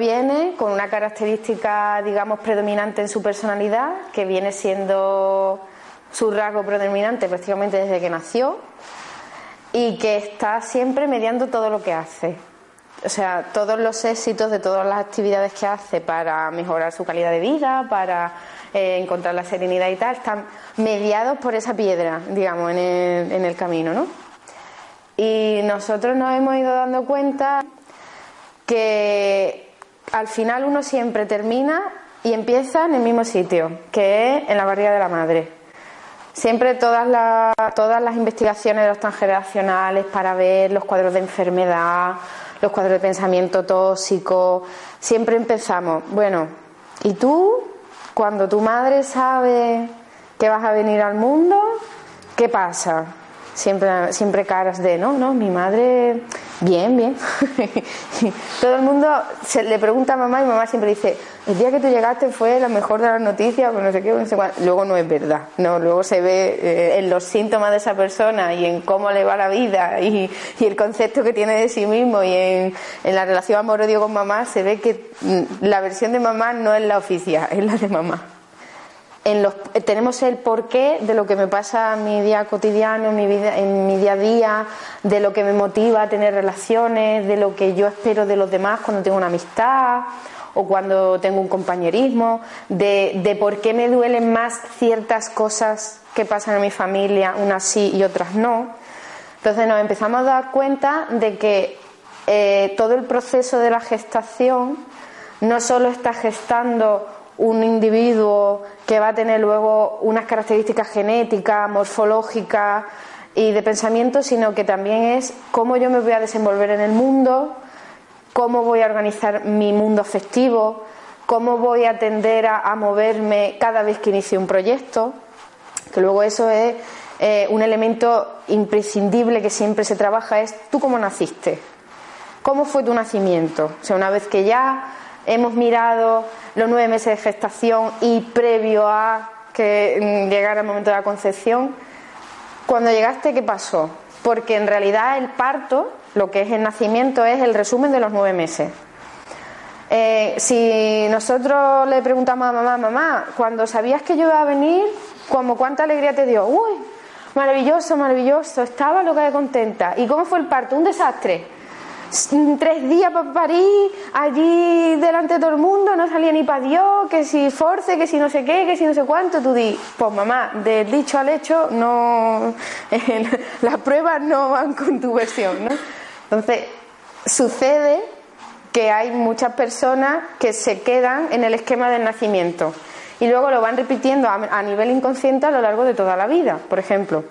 viene con una característica, digamos, predominante en su personalidad, que viene siendo su rasgo predominante prácticamente desde que nació y que está siempre mediando todo lo que hace. O sea, todos los éxitos de todas las actividades que hace para mejorar su calidad de vida, para eh, encontrar la serenidad y tal, están mediados por esa piedra, digamos, en el, en el camino, ¿no? Y nosotros nos hemos ido dando cuenta que al final uno siempre termina y empieza en el mismo sitio, que es en la barriga de la madre. Siempre todas las, investigaciones de los transgeneracionales para ver los cuadros de enfermedad, los cuadros de pensamiento tóxico, siempre empezamos, bueno, ¿y tú? Cuando tu madre sabe que vas a venir al mundo, ¿qué pasa? Siempre, siempre caras de, no, no, mi madre, bien, bien. Todo el mundo se le pregunta a mamá y mamá siempre dice, el día que tú llegaste fue la mejor de las noticias, pues no sé qué, no sé cuánto. Luego no es verdad, no, luego se ve eh, en los síntomas de esa persona y en cómo le va la vida y, el concepto que tiene de sí mismo y en, en la relación amor-odio con mamá, se ve que mm, la versión de mamá no es la oficial, es la de mamá los, tenemos el porqué de lo que me pasa en mi día cotidiano, en mi, vida, en mi día a día, de lo que me motiva a tener relaciones, de lo que yo espero de los demás cuando tengo una amistad o cuando tengo un compañerismo, de, de por qué me duelen más ciertas cosas que pasan en mi familia, unas sí y otras no. Entonces nos empezamos a dar cuenta de que eh, todo el proceso de la gestación no solo está gestando un individuo que va a tener luego unas características genéticas, morfológicas y de pensamiento, sino que también es cómo yo me voy a desenvolver en el mundo, cómo voy a organizar mi mundo afectivo, cómo voy a tender a, moverme cada vez que inicie un proyecto, que luego eso es eh, un elemento imprescindible que siempre se trabaja, es tú cómo naciste, cómo fue tu nacimiento, o sea, una vez que ya hemos mirado los nueve meses de gestación y previo a que mm, llegara el momento de la concepción, cuando llegaste, ¿qué pasó? Porque en realidad el parto, lo que es el nacimiento, es el resumen de los nueve meses. Eh, si nosotros le preguntamos a mamá, mamá, cuando sabías que yo iba a venir, como cuánta alegría te dio, uy, maravilloso, maravilloso, estaba loca de contenta. ¿Y cómo fue el parto? Un desastre tres días para París, allí delante de todo el mundo, no salía ni para Dios, que si force, que si no sé qué, que si no sé cuánto, tú di, pues mamá, del dicho al hecho, no, las pruebas no van con tu versión, ¿no? Entonces, sucede que hay muchas personas que se quedan en el esquema del nacimiento y luego lo van repitiendo a nivel inconsciente a lo largo de toda la vida, por ejemplo.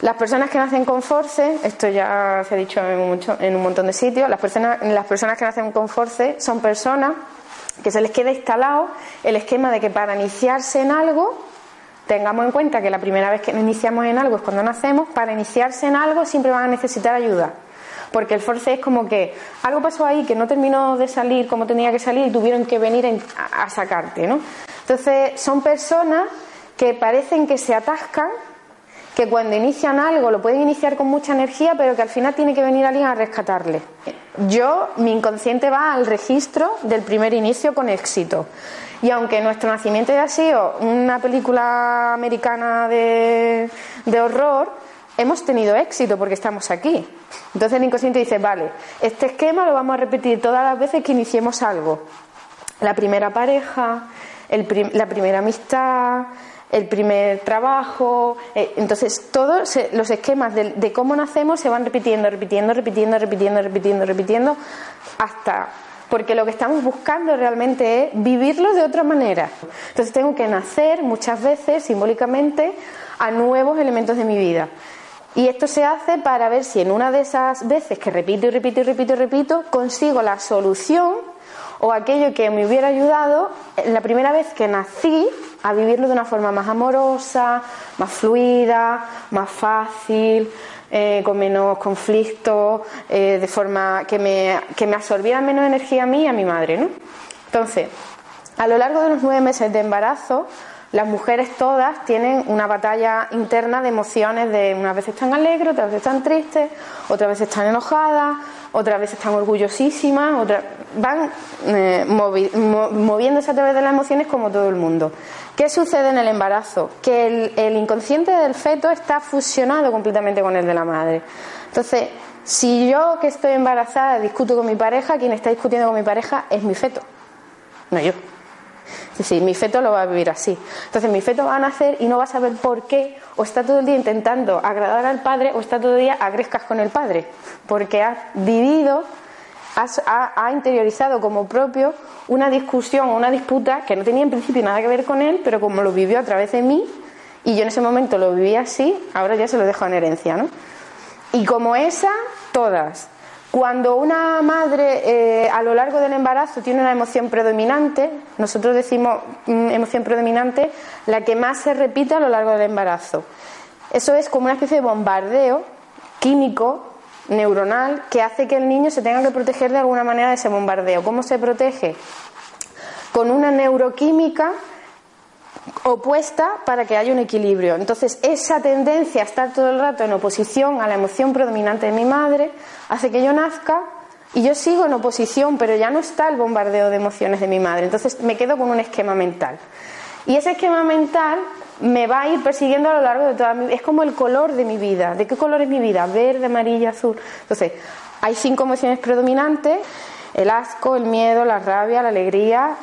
Las personas que nacen con force, esto ya se ha dicho en, mucho, en un montón de sitios, las personas, las personas que nacen con force son personas que se les queda instalado el esquema de que para iniciarse en algo, tengamos en cuenta que la primera vez que iniciamos en algo es cuando nacemos, para iniciarse en algo siempre van a necesitar ayuda. Porque el force es como que algo pasó ahí que no terminó de salir como tenía que salir y tuvieron que venir a, a sacarte, ¿no? Entonces, son personas que parecen que se atascan que cuando inician algo lo pueden iniciar con mucha energía, pero que al final tiene que venir alguien a rescatarle. Yo, mi inconsciente va al registro del primer inicio con éxito. Y aunque nuestro nacimiento haya sido una película americana de, de horror, hemos tenido éxito porque estamos aquí. Entonces el inconsciente dice, vale, este esquema lo vamos a repetir todas las veces que iniciemos algo. La primera pareja, el la primera amistad, el primer trabajo. eh, entonces, todos los esquemas de, de cómo nacemos se van repitiendo, repitiendo, repitiendo, repitiendo, repitiendo, repitiendo, hasta. Porque lo que estamos buscando realmente es vivirlo de otra manera. Entonces, tengo que nacer muchas veces, simbólicamente, a nuevos elementos de mi vida. Y esto se hace para ver si en una de esas veces que repito y repito y repito y repito, consigo la solución o aquello que me hubiera ayudado en la primera vez que nací a vivirlo de una forma más amorosa, más fluida, más fácil, eh, con menos conflicto, eh, de forma que me, que me absorbiera menos energía a mí y a mi madre. ¿no? Entonces, a lo largo de los nueve meses de embarazo, las mujeres todas tienen una batalla interna de emociones de unas veces están alegres, otras veces están tristes, otras veces están enojadas, otras veces están orgullosísimas, otras van eh, movi- mo- moviéndose a través de las emociones como todo el mundo. ¿Qué sucede en el embarazo? Que el, inconsciente del feto está fusionado completamente con el de la madre. Entonces, si yo que estoy embarazada discuto con mi pareja, quien está discutiendo con mi pareja es mi feto, no yo. Decir, mi feto lo va a vivir así. Entonces, mi feto va a nacer y no va a saber por qué, o está todo el día intentando agradar al padre, o está todo el día a grescas con el padre, porque ha vivido, has- ha, ha interiorizado como propio una discusión o una disputa que no tenía en principio nada que ver con él, pero como lo vivió a través de mí, y yo en ese momento lo viví así, ahora ya se lo dejo en herencia, ¿no? Y como esa, todas. Cuando una madre eh, a lo largo del embarazo tiene una emoción predominante, nosotros decimos mm, emoción predominante, la que más se repite a lo largo del embarazo. Eso es como una especie de bombardeo químico, neuronal, que hace que el niño se tenga que proteger de alguna manera de ese bombardeo. ¿Cómo se protege? Con una neuroquímica opuesta para que haya un equilibrio. Entonces, esa tendencia a estar todo el rato en oposición a la emoción predominante de mi madre hace que yo nazca y yo sigo en oposición, pero ya no está el bombardeo de emociones de mi madre. Entonces, me quedo con un esquema mental. Y ese esquema mental me va a ir persiguiendo a lo largo de toda mi vida. Es como el color de mi vida. ¿De qué color es mi vida? Verde, amarillo, azul. Entonces, hay cinco emociones predominantes: el asco, el miedo, la rabia, la alegría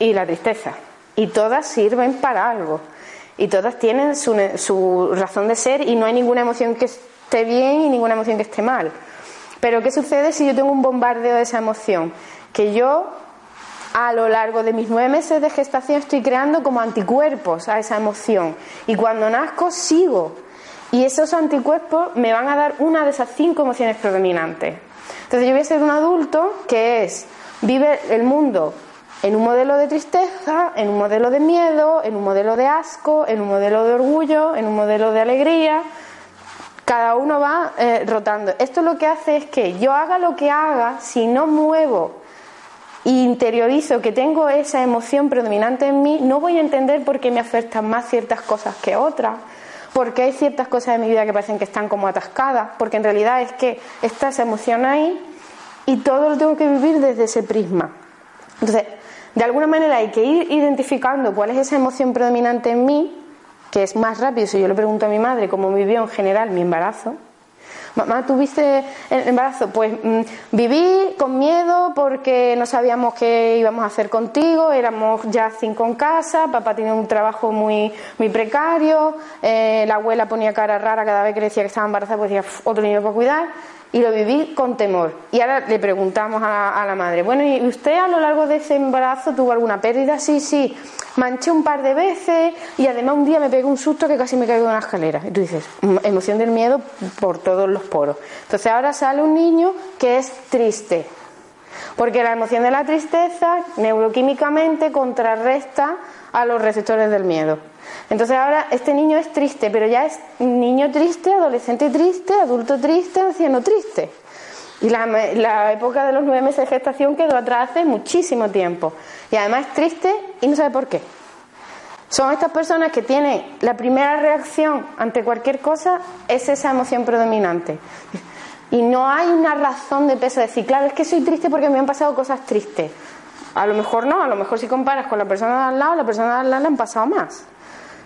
y la tristeza. Y todas sirven para algo. Y todas tienen su, su razón de ser y no hay ninguna emoción que esté bien y ninguna emoción que esté mal. Pero ¿qué sucede si yo tengo un bombardeo de esa emoción? Que yo a lo largo de mis nueve meses de gestación estoy creando como anticuerpos a esa emoción. Y cuando nazco sigo. Y esos anticuerpos me van a dar una de esas cinco emociones predominantes. Entonces yo voy a ser un adulto que es, vive el mundo en un modelo de tristeza, en un modelo de miedo, en un modelo de asco, en un modelo de orgullo, en un modelo de alegría. Cada uno va eh, rotando. Esto lo que hace es que yo haga lo que haga, si no muevo e interiorizo que tengo esa emoción predominante en mí, no voy a entender por qué me afectan más ciertas cosas que otras, porque hay ciertas cosas de mi vida que parecen que están como atascadas, porque en realidad es que está esa emoción ahí y todo lo tengo que vivir desde ese prisma. Entonces, de alguna manera hay que ir identificando cuál es esa emoción predominante en mí, que es más rápido si yo le pregunto a mi madre cómo vivió en general mi embarazo. Mamá, ¿tuviste el embarazo? Pues mm, viví con miedo porque no sabíamos qué íbamos a hacer contigo, éramos ya cinco en casa, papá tenía un trabajo muy, muy precario, eh, la abuela ponía cara rara cada vez que le decía que estaba embarazada, pues decía, "Uf, otro niño para cuidar, y lo viví con temor. Y ahora le preguntamos a, a la madre, bueno, ¿y usted a lo largo de ese embarazo tuvo alguna pérdida? Sí, sí, manché un par de veces y además un día me pegué un susto que casi me caigo de una escalera. Y tú dices, "Mm, emoción del miedo por todos los poros. Entonces ahora sale un niño que es triste. Porque la emoción de la tristeza neuroquímicamente contrarresta a los receptores del miedo. Entonces ahora este niño es triste, pero ya es niño triste, adolescente triste, adulto triste, anciano triste. Y la, la época de los nueve meses de gestación quedó atrás hace muchísimo tiempo. Y además es triste y no sabe por qué. Son estas personas que tienen la primera reacción ante cualquier cosa, es esa emoción predominante. Y no hay una razón de peso de decir, claro, es que soy triste porque me han pasado cosas tristes. A lo mejor no, a lo mejor si comparas con la persona de al lado, la persona de al lado le han pasado más.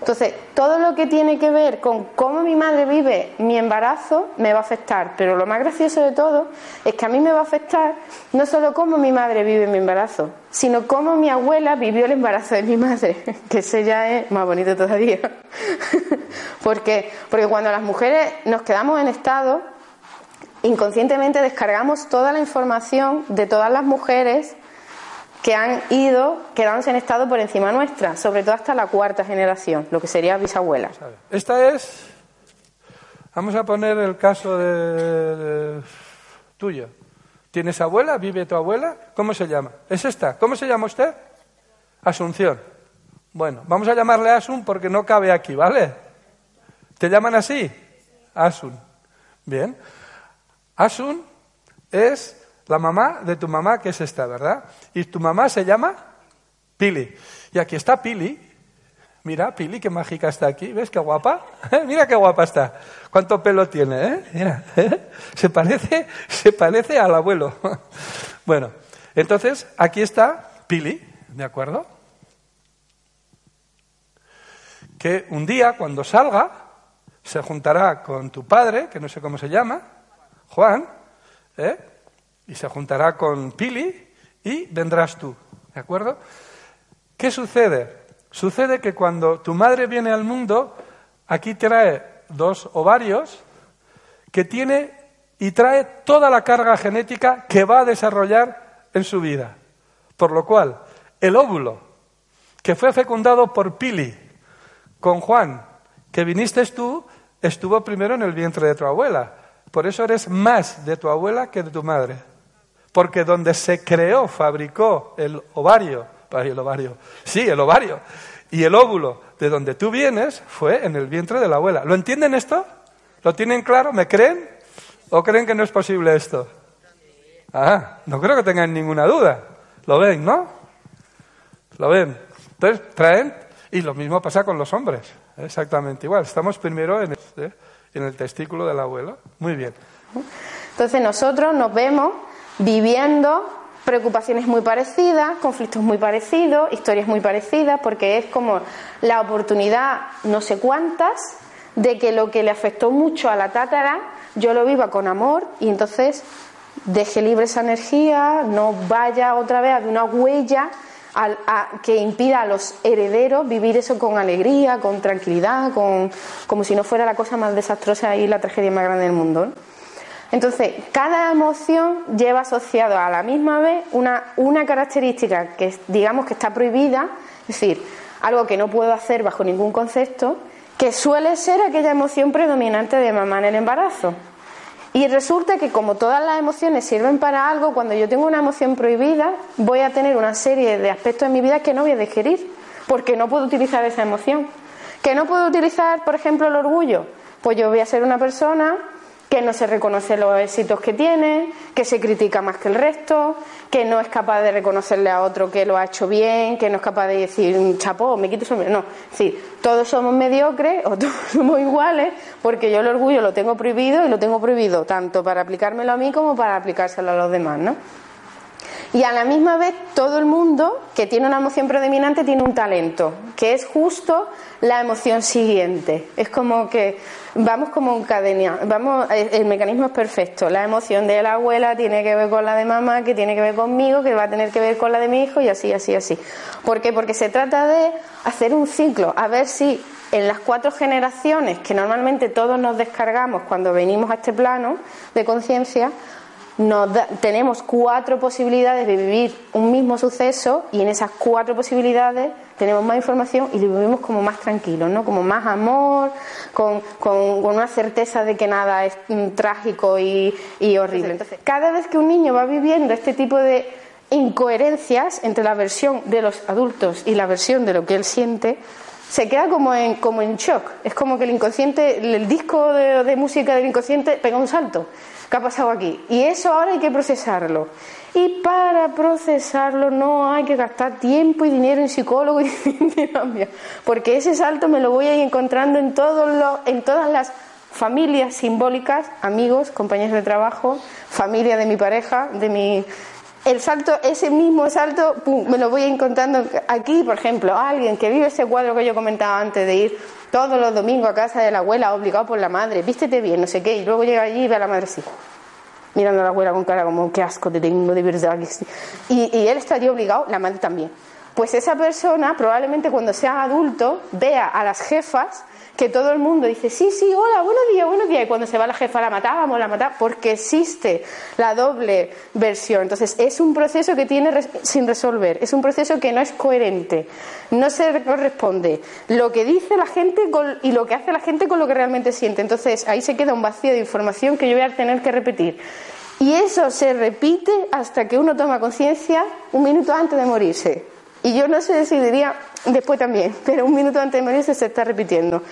Entonces, todo lo que tiene que ver con cómo mi madre vive mi embarazo me va a afectar. Pero lo más gracioso de todo es que a mí me va a afectar no solo cómo mi madre vive mi embarazo, sino cómo mi abuela vivió el embarazo de mi madre, que ese ya es más bonito todavía. porque, porque cuando las mujeres nos quedamos en estado, inconscientemente descargamos toda la información de todas las mujeres que han ido quedándose en estado por encima nuestra, sobre todo hasta la cuarta generación, lo que sería bisabuela. Esta es, vamos a poner el caso de, tuyo. ¿Tienes abuela? ¿Vive tu abuela? ¿Cómo se llama? ¿Es esta? ¿Cómo se llama usted? Asunción. Bueno, vamos a llamarle Asun porque no cabe aquí, ¿vale? ¿Te llaman así? Asun. Bien. Asun es la mamá de tu mamá, que es esta, ¿verdad? Y tu mamá se llama Pili. Y aquí está Pili. Mira, Pili, qué mágica está aquí. ¿Ves qué guapa? Mira qué guapa está. ¿Cuánto pelo tiene, eh? Mira. Se parece, se parece al abuelo. bueno, entonces aquí está Pili, ¿de acuerdo? Que un día, cuando salga, se juntará con tu padre, que no sé cómo se llama, Juan, ¿eh? Y se juntará con Pili y vendrás tú. ¿De acuerdo? ¿Qué sucede? Sucede que cuando tu madre viene al mundo, aquí trae dos ovarios que tiene y trae toda la carga genética que va a desarrollar en su vida. Por lo cual, el óvulo que fue fecundado por Pili con Juan, que viniste tú, estuvo primero en el vientre de tu abuela. Por eso eres más de tu abuela que de tu madre. Porque donde se creó, fabricó el ovario, el ovario, sí, el ovario, y el óvulo de donde tú vienes fue en el vientre de la abuela. ¿Lo entienden esto? ¿Lo tienen claro? ¿Me creen? ¿O creen que no es posible esto? Ah, no creo que tengan ninguna duda. ¿Lo ven, no? ¿Lo ven? Entonces traen, y lo mismo pasa con los hombres, exactamente igual. Estamos primero en el, en el testículo del abuelo. Muy bien. Entonces nosotros nos vemos viviendo preocupaciones muy parecidas, conflictos muy parecidos, historias muy parecidas, porque es como la oportunidad, no sé cuántas, de que lo que le afectó mucho a la tátara, yo lo viva con amor y entonces deje libre esa energía, no vaya otra vez a una huella que impida a los herederos vivir eso con alegría, con tranquilidad, con, como si no fuera la cosa más desastrosa y la tragedia más grande del mundo. Entonces, cada emoción lleva asociado a la misma vez una, una característica que digamos que está prohibida, es decir, algo que no puedo hacer bajo ningún concepto, que suele ser aquella emoción predominante de mamá en el embarazo. Y resulta que como todas las emociones sirven para algo, cuando yo tengo una emoción prohibida, voy a tener una serie de aspectos en mi vida que no voy a digerir, porque no puedo utilizar esa emoción. ¿Que no puedo utilizar, por ejemplo, el orgullo? Pues yo voy a ser una persona que no se reconoce los éxitos que tiene, que se critica más que el resto, que no es capaz de reconocerle a otro que lo ha hecho bien, que no es capaz de decir, chapó, me quito sombrero. No, sí, todos somos mediocres o todos somos iguales, porque yo el orgullo lo tengo prohibido y lo tengo prohibido tanto para aplicármelo a mí como para aplicárselo a los demás, ¿no? Y a la misma vez todo el mundo que tiene una emoción predominante tiene un talento, que es justo la emoción siguiente. Es como que vamos como un cadena, vamos, el mecanismo es perfecto. La emoción de la abuela tiene que ver con la de mamá, que tiene que ver conmigo, que va a tener que ver con la de mi hijo y así, así, así. ¿Por qué? Porque se trata de hacer un ciclo, a ver si en las cuatro generaciones que normalmente todos nos descargamos cuando venimos a este plano de conciencia, tenemos cuatro posibilidades de vivir un mismo suceso y en esas cuatro posibilidades tenemos más información y lo vivimos como más tranquilo, ¿no? Como más amor, con, una certeza de que nada es mm, trágico y, horrible. Entonces, cada vez que un niño va viviendo este tipo de incoherencias entre la versión de los adultos y la versión de lo que él siente, se queda como en, como en shock. Es como que el inconsciente, el disco de música del inconsciente pega un salto ¿Qué ha pasado aquí? Y eso ahora hay que procesarlo. Y para procesarlo no hay que gastar tiempo y dinero en psicólogo y terapia, porque ese salto me lo voy a ir encontrando en, todos en todas las familias simbólicas, amigos, compañeros de trabajo, familia de mi pareja, de mi el salto, ese mismo salto, pum, me lo voy encontrando aquí, por ejemplo, alguien que vive ese cuadro que yo comentaba antes de ir todos los domingos a casa de la abuela, obligado por la madre, vístete bien, no sé qué, y luego llega allí y ve a la madre así, mirando a la abuela con cara como, qué asco te tengo, de verdad. que sí". Y, y él estaría obligado, la madre también. Pues esa persona probablemente cuando sea adulto vea a las jefas que todo el mundo dice, sí, sí, hola, buenos días, buenos días, y cuando se va la jefa la matábamos, la matábamos, porque existe la doble versión. Entonces, es un proceso que tiene sin resolver, es un proceso que no es coherente, no se corresponde lo que dice la gente y lo que hace la gente con lo que realmente siente. Entonces, ahí se queda un vacío de información que yo voy a tener que repetir. Y eso se repite hasta que uno toma conciencia un minuto antes de morirse. Y yo no sé si diría después también, pero un minuto antes de morirse se está repitiendo.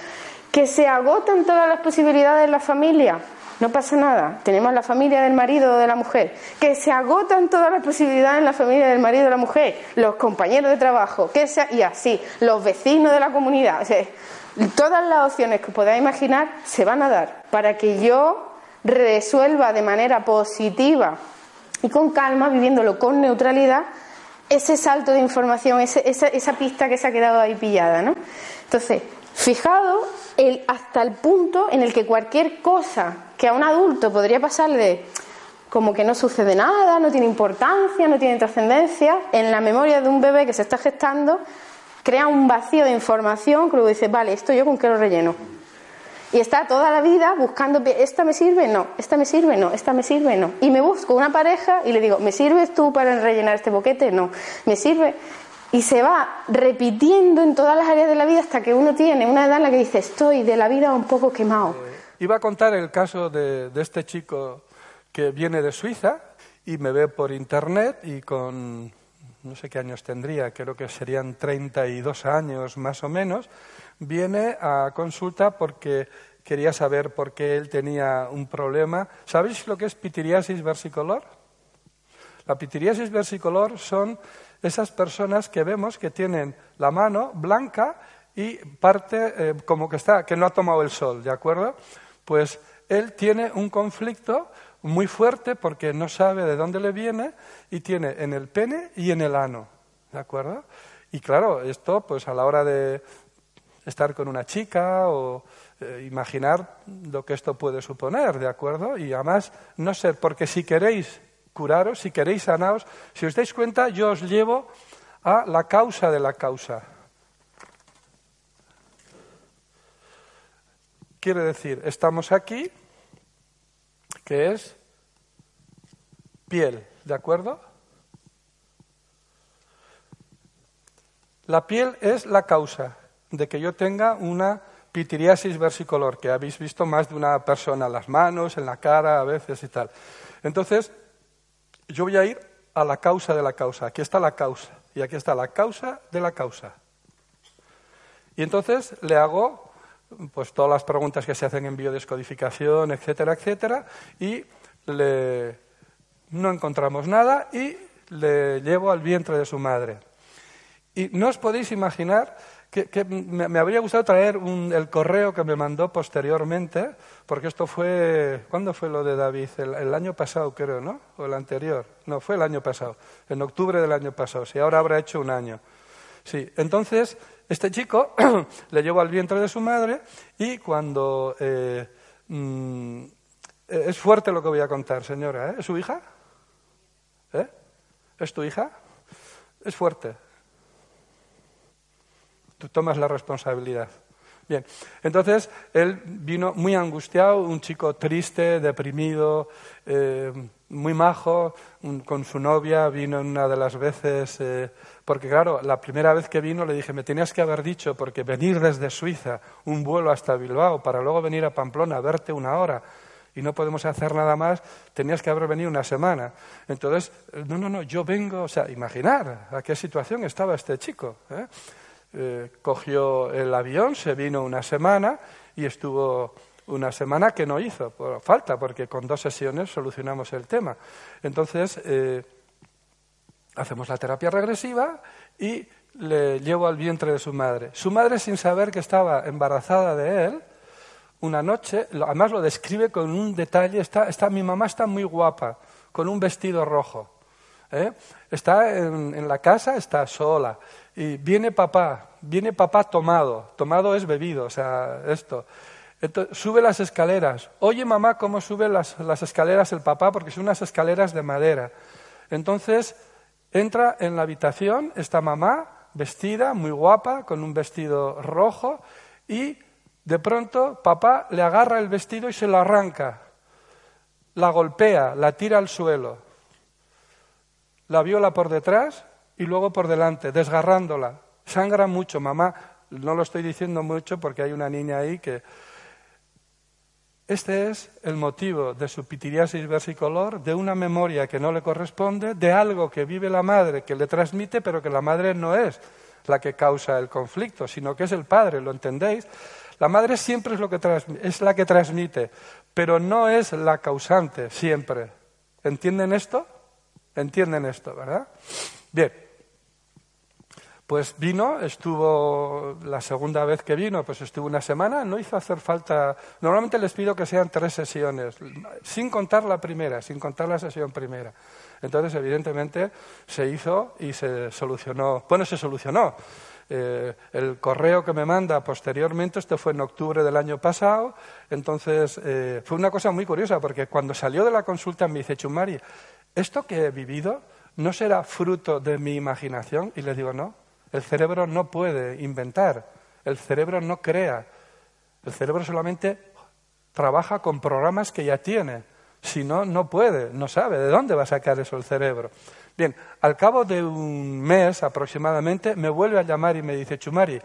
Que se agotan todas las posibilidades en la familia. No pasa nada. Tenemos la familia del marido o de la mujer. Que se agotan todas las posibilidades en la familia del marido o de la mujer. Los compañeros de trabajo. Que sea, y así. Los vecinos de la comunidad. Todas las opciones que podáis imaginar se van a dar para que yo resuelva de manera positiva y con calma, viviéndolo con neutralidad, ese salto de información, ese- esa, esa pista que se ha quedado ahí pillada, ¿no? Entonces, fijado el, hasta el punto en el que cualquier cosa que a un adulto podría pasarle como que no sucede nada, no tiene importancia, no tiene trascendencia, en la memoria de un bebé que se está gestando, crea un vacío de información que luego dice, vale, esto yo con qué lo relleno. Y está toda la vida buscando, esta me sirve, no, esta me sirve, no, esta me sirve, no. Y me busco una pareja y le digo, ¿me sirves tú para rellenar este boquete? No, me sirve. Y se va repitiendo en todas las áreas de la vida hasta que uno tiene una edad en la que dice, estoy de la vida un poco quemado. Iba a contar el caso de, de este chico que viene de Suiza y me ve por internet y con no sé qué años tendría, creo que serían 32 años más o menos, viene a consulta porque quería saber por qué él tenía un problema. ¿Sabéis lo que es pitiriasis versicolor? La pitiriasis versicolor son esas personas que vemos que tienen la mano blanca y parte eh, como que está, que no ha tomado el sol, ¿de acuerdo? Pues él tiene un conflicto muy fuerte porque no sabe de dónde le viene y tiene en el pene y en el ano, ¿de acuerdo? Y claro, esto pues a la hora de estar con una chica o eh, imaginar lo que esto puede suponer, ¿de acuerdo? Y además no ser, porque si queréis curaros, si queréis sanaros, si os dais cuenta, yo os llevo a la causa de la causa. Quiere decir, estamos aquí, que es piel, ¿de acuerdo? La piel es la causa de que yo tenga una pitiriasis versicolor, que habéis visto más de una persona en las manos, en la cara, a veces y tal. Entonces, yo voy a ir a la causa de la causa. Aquí está la causa y aquí está la causa de la causa. Y entonces le hago pues todas las preguntas que se hacen en biodescodificación, etcétera, etcétera, y le, no encontramos nada y le llevo al vientre de su madre. Y no os podéis imaginar que, me, me habría gustado traer un- el correo que me mandó posteriormente, porque esto fue, ¿cuándo fue lo de David? El, año pasado, creo, ¿no? O el anterior. No, fue el año pasado, en octubre del año pasado. Sí, ahora habrá hecho un año. Sí, entonces este chico le llevó al vientre de su madre y cuando... eh, mm, es fuerte lo que voy a contar, señora, ¿eh? ¿Es su hija? ¿Eh? ¿Es tu hija? Es fuerte. Tú tomas la responsabilidad. Bien, entonces él vino muy angustiado, un chico triste, deprimido, eh, muy majo, con su novia, vino una de las veces, eh, porque claro, la primera vez que vino le dije, me tenías que haber dicho, porque venir desde Suiza, un vuelo hasta Bilbao, para luego venir a Pamplona, verte una hora, y no podemos hacer nada más, tenías que haber venido una semana. Entonces, no, no, no, yo vengo, o sea, imaginar a qué situación estaba este chico. ¿eh? Eh, cogió el avión, se vino una semana y estuvo una semana que no hizo, por falta, porque con dos sesiones solucionamos el tema. Entonces, eh, hacemos la terapia regresiva y le llevo al vientre de su madre. Su madre, sin saber que estaba embarazada de él, una noche, además lo describe con un detalle, está, está, mi mamá está muy guapa, con un vestido rojo. ¿Eh? Está en, la casa, está sola. Y viene papá, viene papá tomado. Tomado es bebido, o sea, esto. Sube las escaleras. Oye, mamá, cómo sube las, las escaleras el papá, porque son unas escaleras de madera. Entonces, entra en la habitación esta mamá, vestida, muy guapa, con un vestido rojo, y de pronto papá le agarra el vestido y se lo arranca. La golpea, la tira al suelo. La viola por detrás y luego por delante, desgarrándola. Sangra mucho, mamá. No lo estoy diciendo mucho porque hay una niña ahí que este es el motivo de su pitiriasis versicolor, de una memoria que no le corresponde, de algo que vive la madre, que le transmite, pero que la madre no es la que causa el conflicto, sino que es el padre, ¿lo entendéis? La madre siempre es, lo que es la que transmite, pero no es la causante siempre. ¿Entienden esto? ¿Entienden esto, verdad? Bien. Pues vino, estuvo la segunda vez que vino, pues estuvo una semana, no hizo hacer falta. Normalmente les pido que sean tres sesiones, sin contar la primera, sin contar la sesión primera. Entonces, evidentemente, se hizo y se solucionó. Bueno, se solucionó. Eh, el correo que me manda posteriormente, esto fue en octubre del año pasado, entonces eh, fue una cosa muy curiosa, porque cuando salió de la consulta me dice, Chumari, ¿esto que he vivido no será fruto de mi imaginación? Y le digo, no, el cerebro no puede inventar, el cerebro no crea, el cerebro solamente trabaja con programas que ya tiene. Si no, no puede, no sabe de dónde va a sacar eso el cerebro. Bien, al cabo de un mes aproximadamente me vuelve a llamar y me dice, Chumari,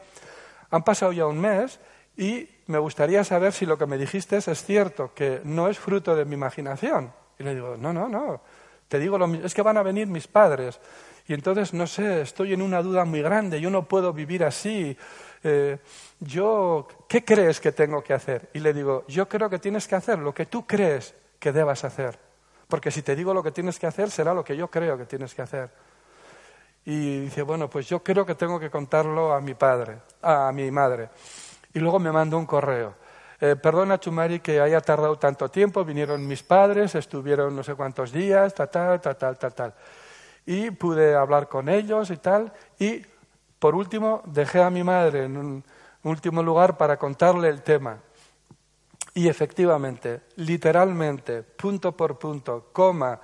han pasado ya un mes y me gustaría saber si lo que me dijiste es cierto, que no es fruto de mi imaginación. Y le digo, no, no, no, te digo lo mismo, es que van a venir mis padres. Y entonces, no sé, estoy en una duda muy grande, yo no puedo vivir así. Eh, yo, ¿qué crees que tengo que hacer? Y le digo, yo creo que tienes que hacer lo que tú crees que debas hacer. Porque si te digo lo que tienes que hacer, será lo que yo creo que tienes que hacer. Y dice, bueno, pues yo creo que tengo que contarlo a mi padre, a mi madre. Y luego me mandó un correo. Eh, perdona, Chumari, que haya tardado tanto tiempo. Vinieron mis padres, estuvieron no sé cuántos días, tal, tal, tal, tal, tal, tal y pude hablar con ellos y tal. Y por último, dejé a mi madre en un último lugar para contarle el tema. Y efectivamente, literalmente, punto por punto, coma,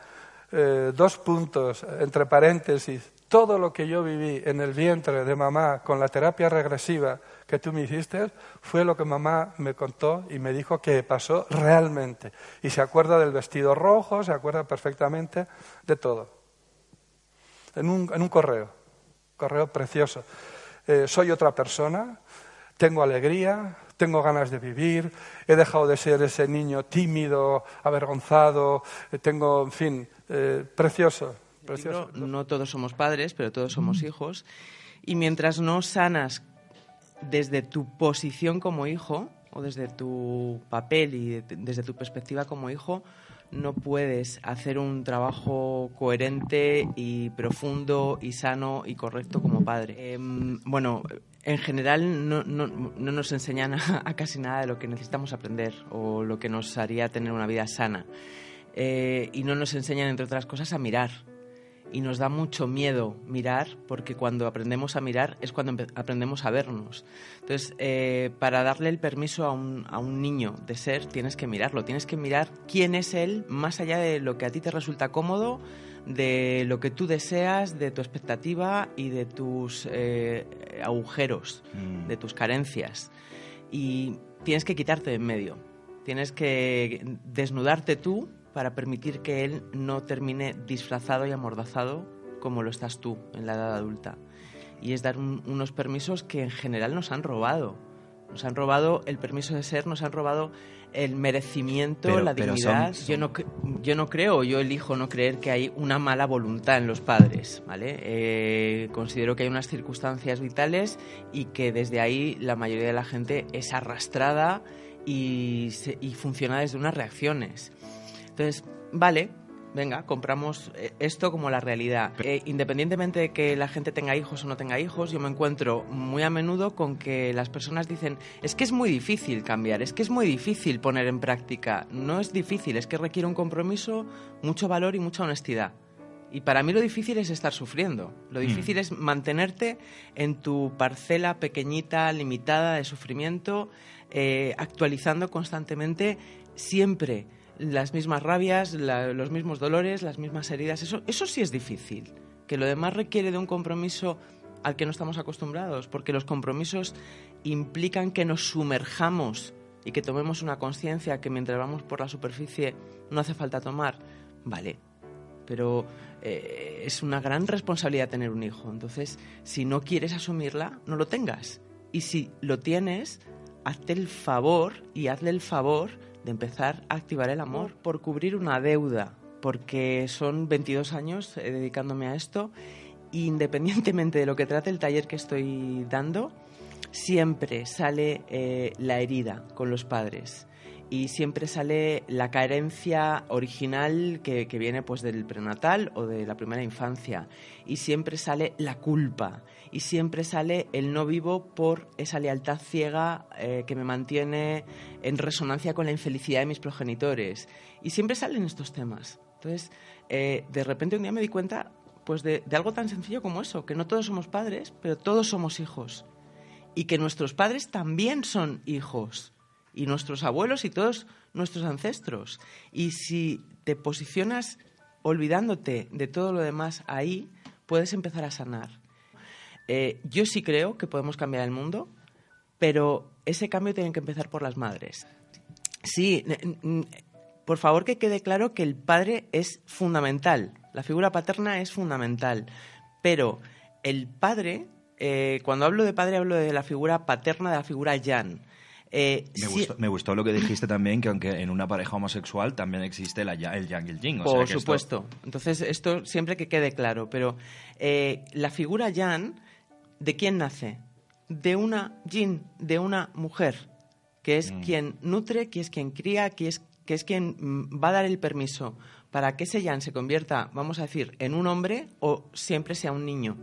eh, dos puntos, entre paréntesis, todo lo que yo viví en el vientre de mamá con la terapia regresiva que tú me hiciste fue lo que mamá me contó y me dijo que pasó realmente. Y se acuerda del vestido rojo, se acuerda perfectamente de todo en un, un correo, correo precioso. Eh, soy otra persona, tengo alegría, tengo ganas de vivir, he dejado de ser ese niño tímido, avergonzado, eh, tengo, en fin, eh, precioso. Precioso. No todos somos padres, pero todos somos hijos. Y mientras no sanas desde tu posición como hijo, o desde tu papel y desde tu perspectiva como hijo, no puedes hacer un trabajo coherente y profundo y sano y correcto como padre. Em, bueno, en general no, nos enseñan a, casi nada de lo que necesitamos aprender o lo que nos haría tener una vida sana. Eh, y no nos enseñan, entre otras cosas, a mirar y nos da mucho miedo mirar porque cuando aprendemos a mirar es cuando aprendemos a vernos. Entonces, eh, para darle el permiso a un, a un niño de ser, tienes que mirarlo, tienes que mirar quién es él más allá de lo que a ti te resulta cómodo, de lo que tú deseas, de tu expectativa y de tus eh, agujeros, mm. de tus carencias. Y tienes que quitarte de en medio, tienes que desnudarte tú para permitir que él no termine disfrazado y amordazado como lo estás tú en la edad adulta. Y es dar unos permisos que en general nos han robado. Nos han robado el permiso de ser, nos han robado el merecimiento, la dignidad. Yo, no, yo no creo, yo elijo no creer que hay una mala voluntad en los padres. ¿vale? Eh, considero que hay unas circunstancias vitales y que desde ahí la mayoría de la gente es arrastrada y, y funciona desde unas reacciones. Entonces, vale, venga, compramos eh, esto como la realidad. Eh, independientemente de que la gente tenga hijos o no tenga hijos, yo me encuentro muy a menudo con que las personas dicen, es que es muy difícil cambiar, es que es muy difícil poner en práctica. No es difícil, es que requiere un compromiso, mucho valor y mucha honestidad. Y para mí lo difícil es estar sufriendo. Lo difícil es mantenerte en tu parcela pequeñita, limitada de sufrimiento, eh, actualizando constantemente siempre las mismas rabias, los mismos dolores, las mismas heridas. Eso, eso sí es difícil. Que lo demás requiere de un compromiso al que no estamos acostumbrados, porque los compromisos implican que nos sumerjamos y que tomemos una conciencia que mientras vamos por la superficie no hace falta tomar. Vale, pero eh, es una gran responsabilidad tener un hijo. Entonces, si no quieres asumirla, no lo tengas. Y si lo tienes, hazte el favor y hazle el favor de empezar a activar el amor por cubrir una deuda, porque son 22 años eh, dedicándome a esto. Independientemente de lo que trate el taller que estoy dando, siempre sale eh, la herida con los padres y siempre sale la carencia original que, viene pues del prenatal o de la primera infancia. Y siempre sale la culpa. Y siempre sale el no vivo por esa lealtad ciega eh, que me mantiene en resonancia con la infelicidad de mis progenitores. Y siempre salen estos temas. Entonces eh, de repente un día me di cuenta pues de algo tan sencillo como eso que no todos somos padres pero todos somos hijos. Y que nuestros padres también son hijos y nuestros abuelos y todos nuestros ancestros. Y si te posicionas olvidándote de todo lo demás ahí, puedes empezar a sanar. Eh, yo sí creo que podemos cambiar el mundo, pero ese cambio tiene que empezar por las madres. Sí, por favor que quede claro que el padre es fundamental, la figura paterna es fundamental, pero el padre, eh, cuando hablo de padre hablo de la figura paterna, de la figura Jan. Eh, Me, sí- gustó, me gustó lo que dijiste también, que aunque en una pareja homosexual también existe la, el yang y el yin. o sea Por que esto- supuesto. Entonces, esto siempre que quede claro. Pero eh, la figura Jan, ¿de quién nace? De una Jin, de una mujer, que es quien nutre, que es quien cría, que es, que es quien mm, va a dar el permiso para que ese Jan se convierta, vamos a decir, en un hombre o siempre sea un niño.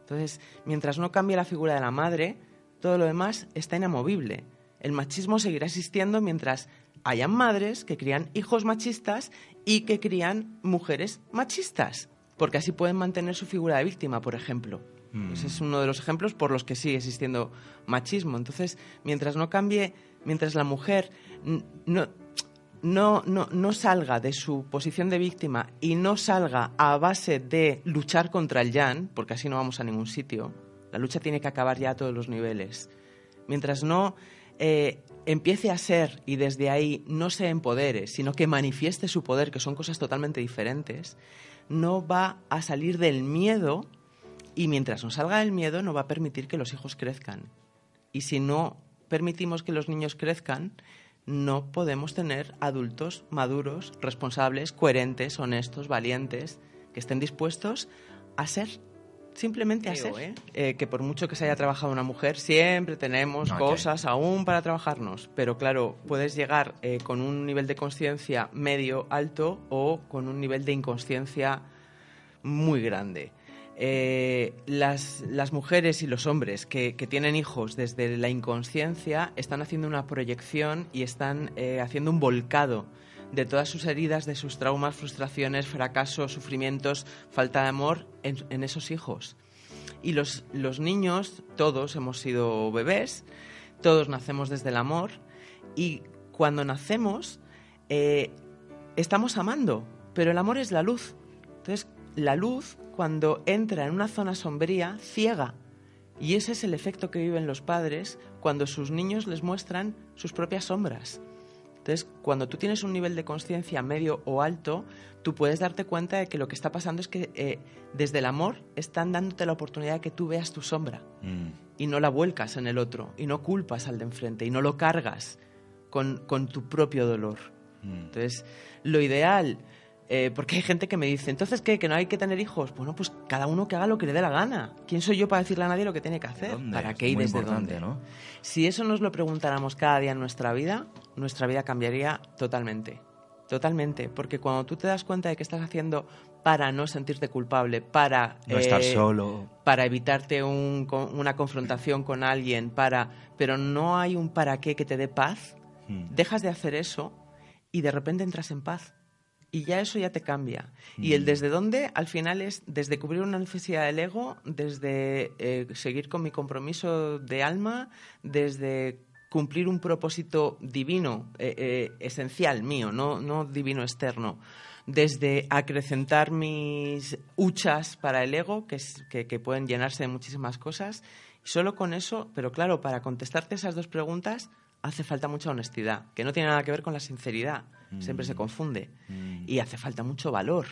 Entonces, mientras no cambie la figura de la madre, todo lo demás está inamovible. El machismo seguirá existiendo mientras hayan madres que crían hijos machistas y que crían mujeres machistas, porque así pueden mantener su figura de víctima, por ejemplo. Ese es uno de los ejemplos por los que sigue existiendo machismo. Entonces, mientras no cambie, mientras la mujer no, no, no, no salga de su posición de víctima y no salga a base de luchar contra el Yan, porque así no vamos a ningún sitio, la lucha tiene que acabar ya a todos los niveles. Mientras no eh, empiece a ser y desde ahí no se empodere, sino que manifieste su poder, que son cosas totalmente diferentes, no va a salir del miedo y mientras no salga del miedo no va a permitir que los hijos crezcan. Y si no permitimos que los niños crezcan, no podemos tener adultos maduros, responsables, coherentes, honestos, valientes, que estén dispuestos a ser, simplemente a ser. Eh, que por mucho que se haya trabajado una mujer, siempre tenemos cosas aún para trabajarnos. Pero claro, puedes llegar eh, con un nivel de conciencia medio, alto o con un nivel de inconsciencia muy grande. Eh, las, las mujeres y los hombres que, que tienen hijos desde la inconsciencia están haciendo una proyección y están eh, haciendo un volcado de todas sus heridas, de sus traumas, frustraciones, fracasos, sufrimientos, falta de amor en, esos hijos. Y los, los niños, todos hemos sido bebés, todos nacemos desde el amor y cuando nacemos eh, estamos amando, pero el amor es la luz. Entonces, la luz, cuando entra en una zona sombría, ciega. Y ese es el efecto que viven los padres cuando sus niños les muestran sus propias sombras. Entonces, cuando tú tienes un nivel de conciencia medio o alto, tú puedes darte cuenta de que lo que está pasando es que eh, desde el amor están dándote la oportunidad de que tú veas tu sombra Mm. y no la vuelcas en el otro y no culpas al de enfrente y no lo cargas con, con tu propio dolor. Entonces, lo ideal, eh, porque hay gente que me dice, entonces, ¿qué? ¿Que no hay que tener hijos? Bueno, pues cada uno que haga lo que le dé la gana. ¿Quién soy yo para decirle a nadie lo que tiene que hacer? ¿Dónde? ¿Para qué y desde dónde? ¿no? Si eso nos lo preguntáramos cada día en nuestra vida, nuestra vida cambiaría totalmente. Totalmente, porque cuando tú te das cuenta de que estás haciendo para no sentirte culpable, para No estar eh, solo. para evitarte un una confrontación con alguien, para, pero no hay un para qué que te dé paz, Mm. dejas de hacer eso y de repente entras en paz. Y ya eso ya te cambia. Y el desde dónde, al final, es desde cubrir una necesidad del ego, desde eh, seguir con mi compromiso de alma, desde cumplir un propósito divino, eh, eh, esencial mío, no, no divino externo, desde acrecentar mis huchas para el ego, que, es- que, que pueden llenarse de muchísimas cosas. Solo con eso, pero claro, para contestarte esas dos preguntas hace falta mucha honestidad, que no tiene nada que ver con la sinceridad, siempre se confunde. Y hace falta mucho valor,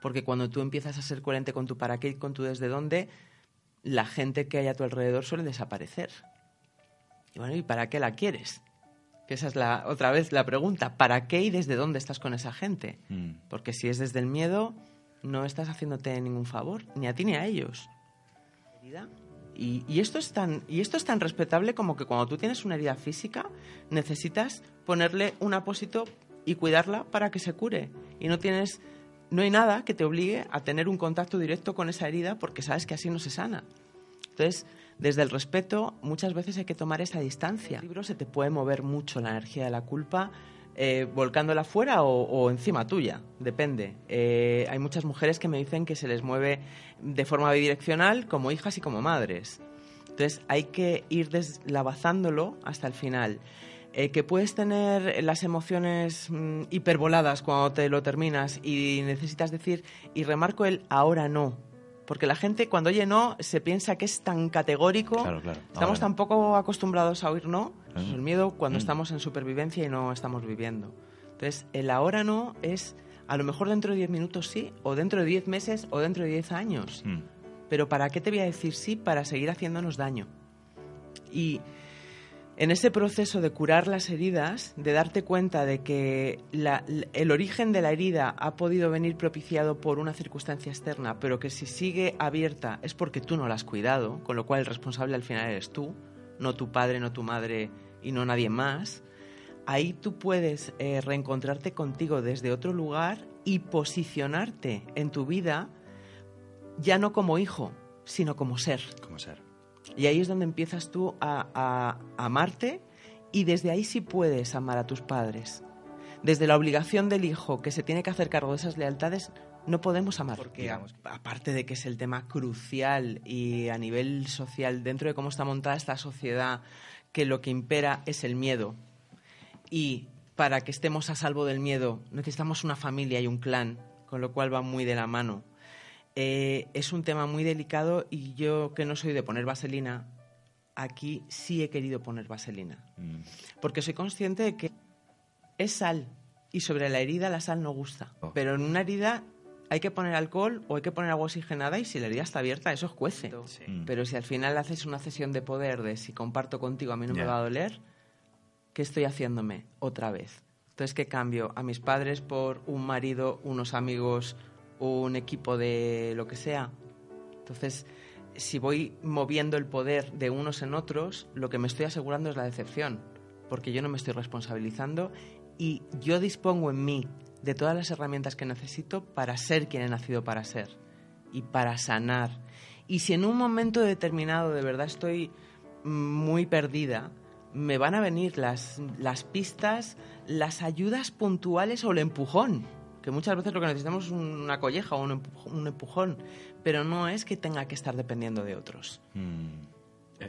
porque cuando tú empiezas a ser coherente con tu para qué y con tu desde dónde, la gente que hay a tu alrededor suele desaparecer. Y bueno, ¿y para qué la quieres? Que esa es la, otra vez la pregunta. ¿Para qué y desde dónde estás con esa gente? Mm. Porque si es desde el miedo, no estás haciéndote ningún favor, ni a ti ni a ellos. Y, esto es tan, y esto es tan respetable como que cuando tú tienes una herida física, necesitas ponerle un apósito y cuidarla para que se cure. Y no tienes, no hay nada que te obligue a tener un contacto directo con esa herida porque sabes que así no se sana. Entonces, desde el respeto, muchas veces hay que tomar esa distancia. En el libro se te puede mover mucho la energía de la culpa, eh, volcándola fuera o, encima tuya, depende. Eh, hay muchas mujeres que me dicen que se les mueve de forma bidireccional como hijas y como madres. Entonces hay que ir deslavazándolo hasta el final. Eh, que puedes tener las emociones mm, hiperboladas cuando te lo terminas y necesitas decir, y remarco el ahora no. Porque la gente cuando oye no se piensa que es tan categórico. Claro, claro. Estamos tan poco acostumbrados a oír no. Es el miedo cuando Mm. estamos en supervivencia y no estamos viviendo. Entonces, el ahora no es a lo mejor dentro de 10 minutos sí, o dentro de 10 meses, o dentro de 10 años. Mm. Pero ¿para qué te voy a decir sí para seguir haciéndonos daño? Y en ese proceso de curar las heridas, de darte cuenta de que el origen de la herida ha podido venir propiciado por una circunstancia externa, pero que si sigue abierta es porque tú no la has cuidado, con lo cual el responsable al final eres tú, no tu padre, no tu madre y no nadie más, ahí tú puedes eh, reencontrarte contigo desde otro lugar y posicionarte en tu vida ya no como hijo, sino como ser. ¿Cómo ser? Y ahí es donde empiezas tú a, a- a amarte y desde ahí sí puedes amar a tus padres. Desde la obligación del hijo que se tiene que hacer cargo de esas lealtades, no podemos amar. Porque a- aparte de que es el tema crucial y a nivel social, dentro de cómo está montada esta sociedad, que lo que impera es el miedo. Y para que estemos a salvo del miedo, necesitamos una familia y un clan, con lo cual va muy de la mano. Eh, es un tema muy delicado y yo que no soy de poner vaselina, aquí sí he querido poner vaselina. Mm. Porque soy consciente de que es sal y sobre la herida la sal no gusta. Oh. Pero en una herida hay que poner alcohol o hay que poner agua oxigenada y si la herida está abierta eso cuece. Mm. Pero si al final haces una cesión de poder de si comparto contigo a mí no me va a doler, ¿qué estoy haciéndome otra vez? Entonces, ¿qué cambio? A mis padres por un marido, unos amigos, un equipo de lo que sea. Entonces, si voy moviendo el poder de unos en otros, lo que me estoy asegurando es la decepción, porque yo no me estoy responsabilizando y yo dispongo en mí de todas las herramientas que necesito para ser quien he nacido para ser y para sanar. Y si en un momento determinado de verdad estoy muy perdida, me van a venir las, las pistas, las ayudas puntuales o el empujón. Que muchas veces lo que necesitamos es una colleja o un empuj- un empujón, pero no es que tenga que estar dependiendo de otros. Mm.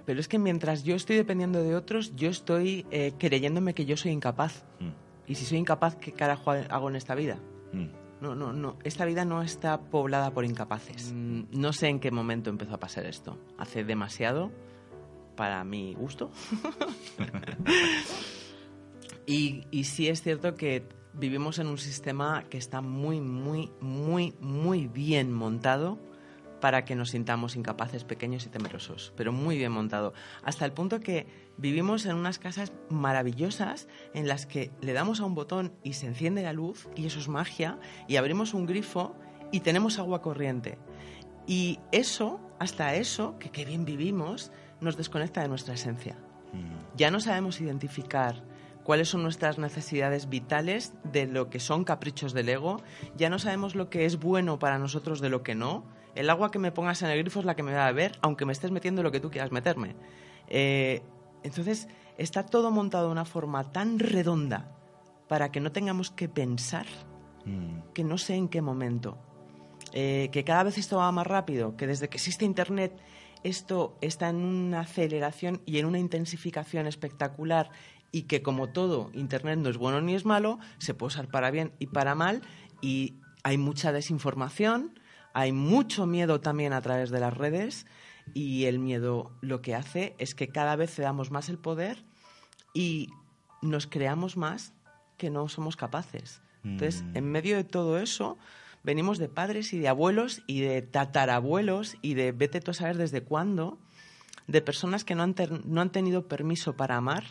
Pero es que mientras yo estoy dependiendo de otros, yo estoy eh, creyéndome que yo soy incapaz. Mm. Y si soy incapaz, ¿qué carajo hago en esta vida? Mm. No, no, no. Esta vida no está poblada por incapaces. No sé en qué momento empezó a pasar esto. Hace demasiado para mi gusto. y, y sí es cierto que vivimos en un sistema que está muy, muy, muy, muy bien montado para que nos sintamos incapaces, pequeños y temerosos, pero muy bien montado. Hasta el punto que vivimos en unas casas maravillosas en las que le damos a un botón y se enciende la luz y eso es magia y abrimos un grifo y tenemos agua corriente. Y eso, hasta eso, que qué bien vivimos, nos desconecta de nuestra esencia. Mm. Ya no sabemos identificar cuáles son nuestras necesidades vitales de lo que son caprichos del ego, ya no sabemos lo que es bueno para nosotros de lo que no. El agua que me pongas en el grifo es la que me va a beber, aunque me estés metiendo lo que tú quieras meterme. Eh, entonces, está todo montado de una forma tan redonda para que no tengamos que pensar Mm. que no sé en qué momento. Eh, que cada vez esto va más rápido, que desde que existe Internet esto está en una aceleración y en una intensificación espectacular y que como todo, Internet no es bueno ni es malo, se puede usar para bien y para mal y hay mucha desinformación, hay mucho miedo también a través de las redes y el miedo lo que hace es que cada vez cedamos más el poder y nos creamos más que no somos capaces. Entonces, Mm. en medio de todo eso, venimos de padres y de abuelos y de tatarabuelos y de vete tú a saber desde cuándo, de personas que no han, ter- no han tenido permiso para amar,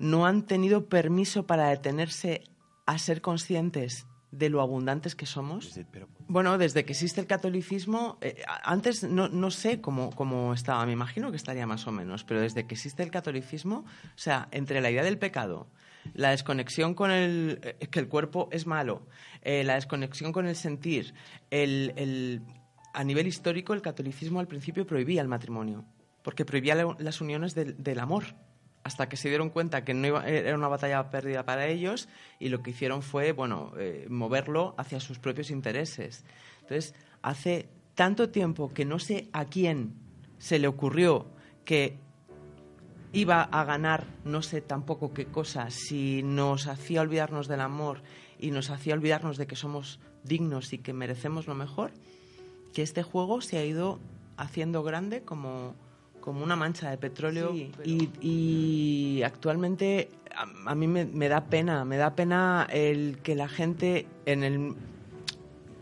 no han tenido permiso para detenerse a ser conscientes de lo abundantes que somos. Bueno, desde que existe el catolicismo, eh, antes no, no sé cómo, cómo estaba, me imagino que estaría más o menos, pero desde que existe el catolicismo, o sea, entre la idea del pecado, la desconexión con el eh, que el cuerpo es malo, eh, la desconexión con el sentir, el, el- a nivel histórico el catolicismo al principio prohibía el matrimonio, porque prohibía la- las uniones del, del amor, hasta que se dieron cuenta que no era una batalla perdida para ellos y lo que hicieron fue, bueno, eh, moverlo hacia sus propios intereses. Entonces, hace tanto tiempo que no sé a quién se le ocurrió que iba a ganar no sé tampoco qué cosa si nos hacía olvidarnos del amor y nos hacía olvidarnos de que somos dignos y que merecemos lo mejor, que este juego se ha ido haciendo grande como, como una mancha de petróleo y, y actualmente a, a mí me, me da pena, me da pena el que la gente en el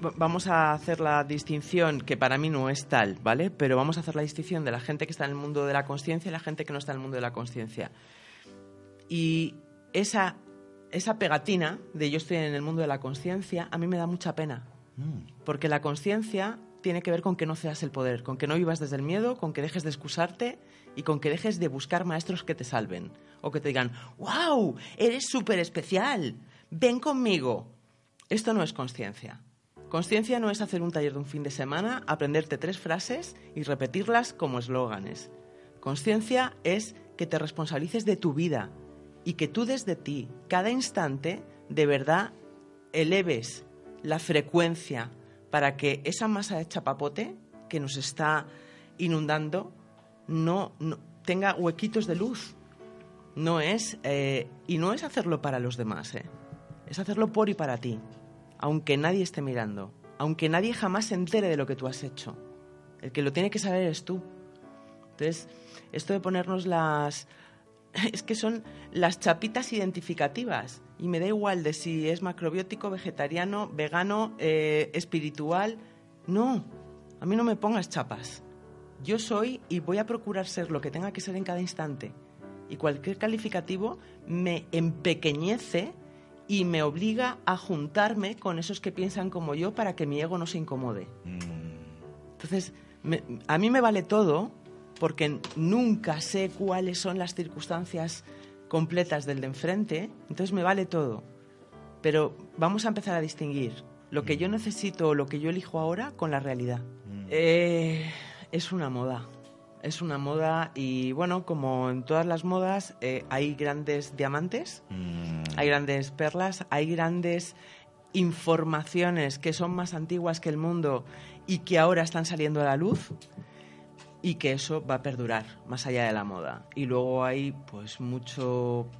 Va- vamos a hacer la distinción, que para mí no es tal, ¿vale? Pero vamos a hacer la distinción de la gente que está en el mundo de la conciencia y la gente que no está en el mundo de la conciencia. Y esa, esa pegatina de yo estoy en el mundo de la conciencia, a mí me da mucha pena. Porque la conciencia tiene que ver con que no cedas el poder, con que no vivas desde el miedo, con que dejes de excusarte y con que dejes de buscar maestros que te salven. O que te digan, wow, eres súper especial, ven conmigo. Esto no es conciencia. Conciencia no es hacer un taller de un fin de semana, aprenderte tres frases y repetirlas como eslóganes. Conciencia es que te responsabilices de tu vida y que tú desde ti, cada instante, de verdad eleves la frecuencia para que esa masa de chapapote que nos está inundando no, no- tenga huequitos de luz. No es eh, y no es hacerlo para los demás, eh. es hacerlo por y para ti, aunque nadie esté mirando, aunque nadie jamás se entere de lo que tú has hecho. El que lo tiene que saber es tú. Entonces, esto de ponernos las... Es que son las chapitas identificativas. Y me da igual de si es macrobiótico, vegetariano, vegano, eh, espiritual. No, a mí no me pongas chapas. Yo soy y voy a procurar ser lo que tenga que ser en cada instante. Y cualquier calificativo me empequeñece y me obliga a juntarme con esos que piensan como yo para que mi ego no se incomode. Entonces, me- a mí me vale todo porque nunca sé cuáles son las circunstancias completas del de enfrente, entonces me vale todo. Pero vamos a empezar a distinguir lo que yo necesito o lo que yo elijo ahora con la realidad. Eh, es una moda. Es una moda y bueno, como en todas las modas, eh, hay grandes diamantes, hay grandes perlas, hay grandes informaciones que son más antiguas que el mundo y que ahora están saliendo a la luz y que eso va a perdurar más allá de la moda. Y luego hay pues mucho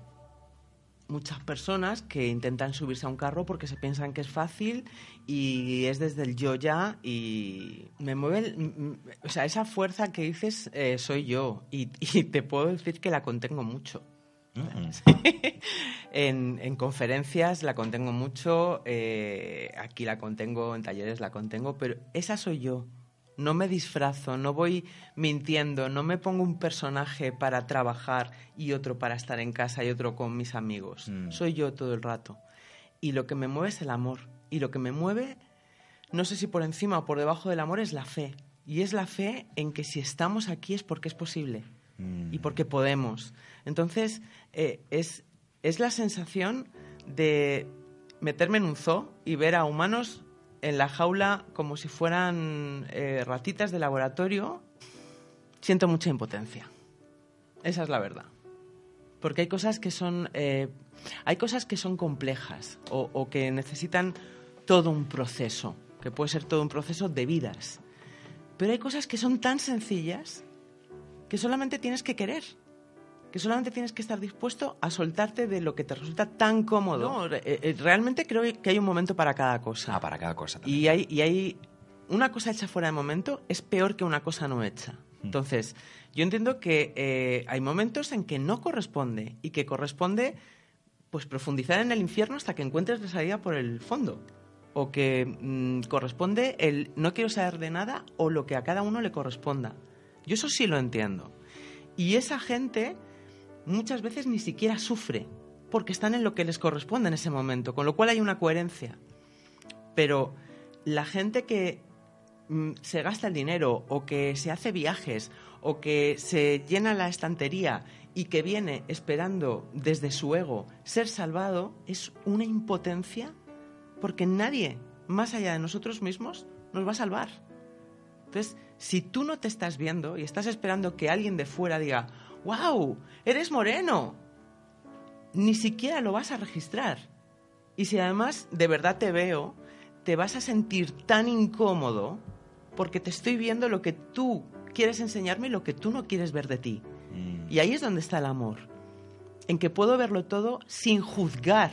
muchas personas que intentan subirse a un carro porque se piensan que es fácil y es desde el yo ya y me mueve, el- o sea, esa fuerza que dices eh, soy yo y, y te puedo decir que la contengo mucho. en, en conferencias la contengo mucho, eh, aquí la contengo, en talleres la contengo, pero esa soy yo. No me disfrazo, no voy mintiendo, no me pongo un personaje para trabajar y otro para estar en casa y otro con mis amigos. Mm. Soy yo todo el rato. Y lo que me mueve es el amor. Y lo que me mueve, no sé si por encima o por debajo del amor, es la fe. Y es la fe en que si estamos aquí es porque es posible y porque podemos. Entonces, eh, es, es la sensación de meterme en un zoo y ver a humanos en la jaula como si fueran eh, ratitas de laboratorio. Siento mucha impotencia. Esa es la verdad. Porque hay cosas que son, eh, hay cosas que son complejas o, o que necesitan todo un proceso, que puede ser todo un proceso de vidas. Pero hay cosas que son tan sencillas que solamente tienes que querer. Que solamente tienes que estar dispuesto a soltarte de lo que te resulta tan cómodo. No, eh, eh, realmente creo que hay un momento para cada cosa. Ah, para cada cosa. también. Y hay, y hay una cosa hecha fuera de momento es peor que una cosa no hecha. Entonces, yo entiendo que eh, hay momentos en que no corresponde y que corresponde pues profundizar en el infierno hasta que encuentres la salida por el fondo. O que mm, corresponde el no quiero saber de nada o lo que a cada uno le corresponda. Yo eso sí lo entiendo. Y esa gente muchas veces ni siquiera sufre porque están en lo que les corresponde en ese momento, con lo cual hay una coherencia. Pero la gente que mm, se gasta el dinero o que se hace viajes o que se llena la estantería y que viene esperando desde su ego ser salvado es una impotencia porque nadie más allá de nosotros mismos nos va a salvar. Entonces, si tú no te estás viendo y estás esperando que alguien de fuera diga, wow, eres moreno, ni siquiera lo vas a registrar. Y si además de verdad te veo, te vas a sentir tan incómodo porque te estoy viendo lo que tú quieres enseñarme y lo que tú no quieres ver de ti. Mm. Y ahí es donde está el amor. En que puedo verlo todo sin juzgar.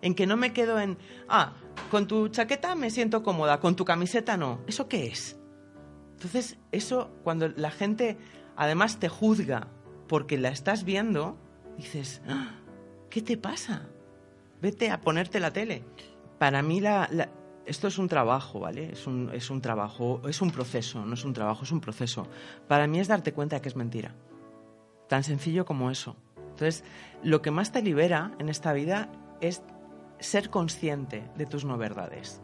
En que no me quedo en, ah, con tu chaqueta me siento cómoda, con tu camiseta no. ¿Eso qué es? Entonces, eso, cuando la gente además te juzga porque la estás viendo, dices, "Ah, ¿qué te pasa? Vete a ponerte la tele. Para mí, la, esto es un trabajo, ¿vale? Es un, es un trabajo, es un proceso, no es un trabajo, es un proceso. Para mí es darte cuenta de que es mentira. Tan sencillo como eso. Entonces, lo que más te libera en esta vida es ser consciente de tus no verdades.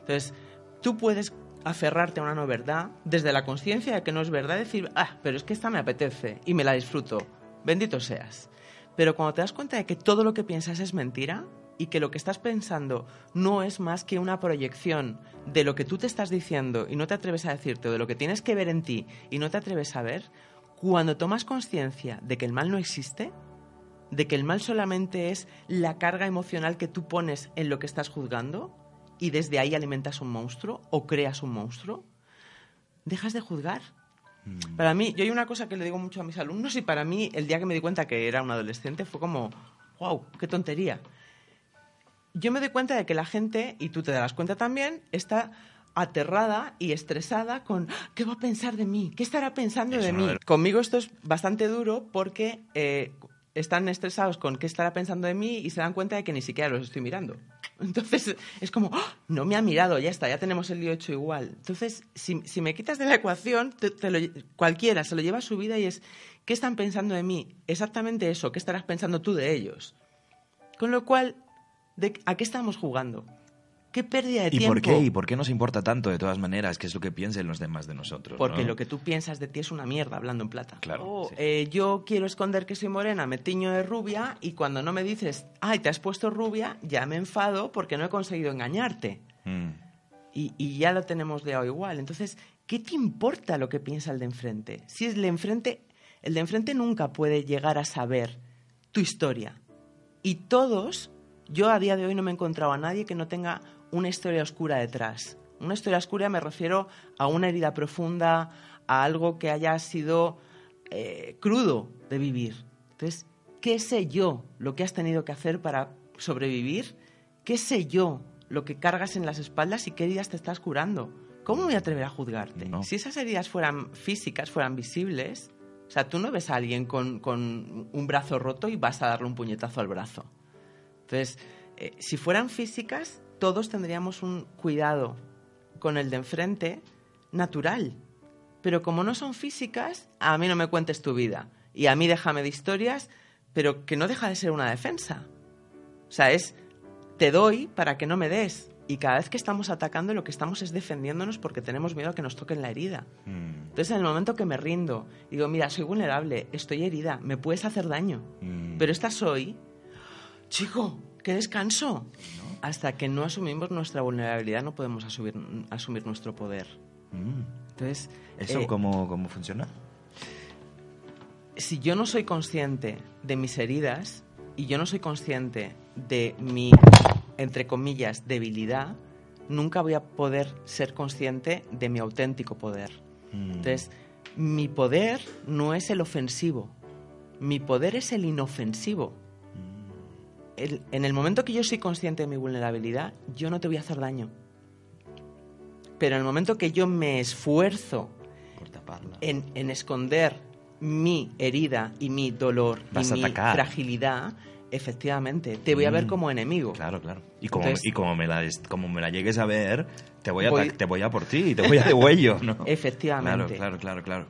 Entonces, tú puedes aferrarte a una no verdad desde la conciencia de que no es verdad, decir, ah, pero es que esta me apetece y me la disfruto. Bendito seas. Pero cuando te das cuenta de que todo lo que piensas es mentira y que lo que estás pensando no es más que una proyección de lo que tú te estás diciendo y no te atreves a decirte, o de lo que tienes que ver en ti y no te atreves a ver, cuando tomas conciencia de que el mal no existe, de que el mal solamente es la carga emocional que tú pones en lo que estás juzgando y desde ahí alimentas un monstruo o creas un monstruo, dejas de juzgar. Para mí, yo hay una cosa que le digo mucho a mis alumnos y para mí el día que me di cuenta que era un adolescente fue como, wow, qué tontería. Yo me doy cuenta de que la gente, y tú te darás cuenta también, está aterrada y estresada con "Ah, ¿qué va a pensar de mí? ¿Qué estará pensando Eso de no mí? Conmigo esto es bastante duro porque eh, están estresados con qué estará pensando de mí y se dan cuenta de que ni siquiera los estoy mirando. Entonces es como, "Ah, no me ha mirado, ya está, ya tenemos el lío hecho igual. Entonces, si, si me quitas de la ecuación, te- lo cualquiera se lo lleva a su vida y es, ¿qué están pensando de mí? Exactamente eso, ¿qué estarás pensando tú de ellos? Con lo cual, ¿de, ¿a qué estamos jugando? ¿Qué pérdida de ¿Y tiempo? por qué? ¿Y por qué nos importa tanto de todas maneras qué es lo que piensen los demás de nosotros? Porque ¿no? lo que tú piensas de ti es una mierda, hablando en plata. Claro, O, sí. eh, yo quiero esconder que soy morena, me tiño de rubia y cuando no me dices, ay, te has puesto rubia, ya me enfado porque no he conseguido engañarte. Mm. Y, y ya lo tenemos liado igual. Entonces, ¿qué te importa lo que piensa el de enfrente? Si el de enfrente, el de enfrente nunca puede llegar a saber tu historia. Y todos, yo a día de hoy no me he encontrado a nadie que no tenga una historia oscura detrás. Una historia oscura me refiero a una herida profunda, a algo que haya sido eh, crudo de vivir. Entonces, ¿qué sé yo lo que has tenido que hacer para sobrevivir? ¿Qué sé yo lo que cargas en las espaldas y qué heridas te estás curando? ¿Cómo me voy a atrever a juzgarte? No. Si esas heridas fueran físicas, fueran visibles, o sea, tú no ves a alguien con, con un brazo roto y vas a darle un puñetazo al brazo. Entonces, eh, si fueran físicas, todos tendríamos un cuidado con el de enfrente natural. Pero como no son físicas, a mí no me cuentes tu vida. Y a mí déjame de historias, pero que no deja de ser una defensa. O sea, es te doy para que no me des. Y cada vez que estamos atacando, lo que estamos es defendiéndonos porque tenemos miedo a que nos toquen la herida. Mm. Entonces, en el momento que me rindo, digo, mira, soy vulnerable, estoy herida, me puedes hacer daño. Mm. Pero esta soy, chico, qué descanso. Hasta que no asumimos nuestra vulnerabilidad, no podemos asumir, asumir nuestro poder. Mm. Entonces, ¿Eso eh, cómo, cómo funciona? si yo no soy consciente de mis heridas y yo no soy consciente de mi, entre comillas, debilidad, nunca voy a poder ser consciente de mi auténtico poder. Mm. Entonces, mi poder no es el ofensivo, mi poder es el inofensivo. El- en el momento que yo soy consciente de mi vulnerabilidad, yo no te voy a hacer daño. Pero en el momento que yo me esfuerzo Por taparla. en, en esconder mi herida y mi dolor Vas y mi atacar. fragilidad, efectivamente, te voy a ver Mm. como enemigo. Claro, claro. Y como, Entonces- y como, me, la, como me la llegues a ver, te voy a, Voy- te voy a por ti, te voy a de huello, ¿no? Efectivamente. Claro, claro, claro, claro.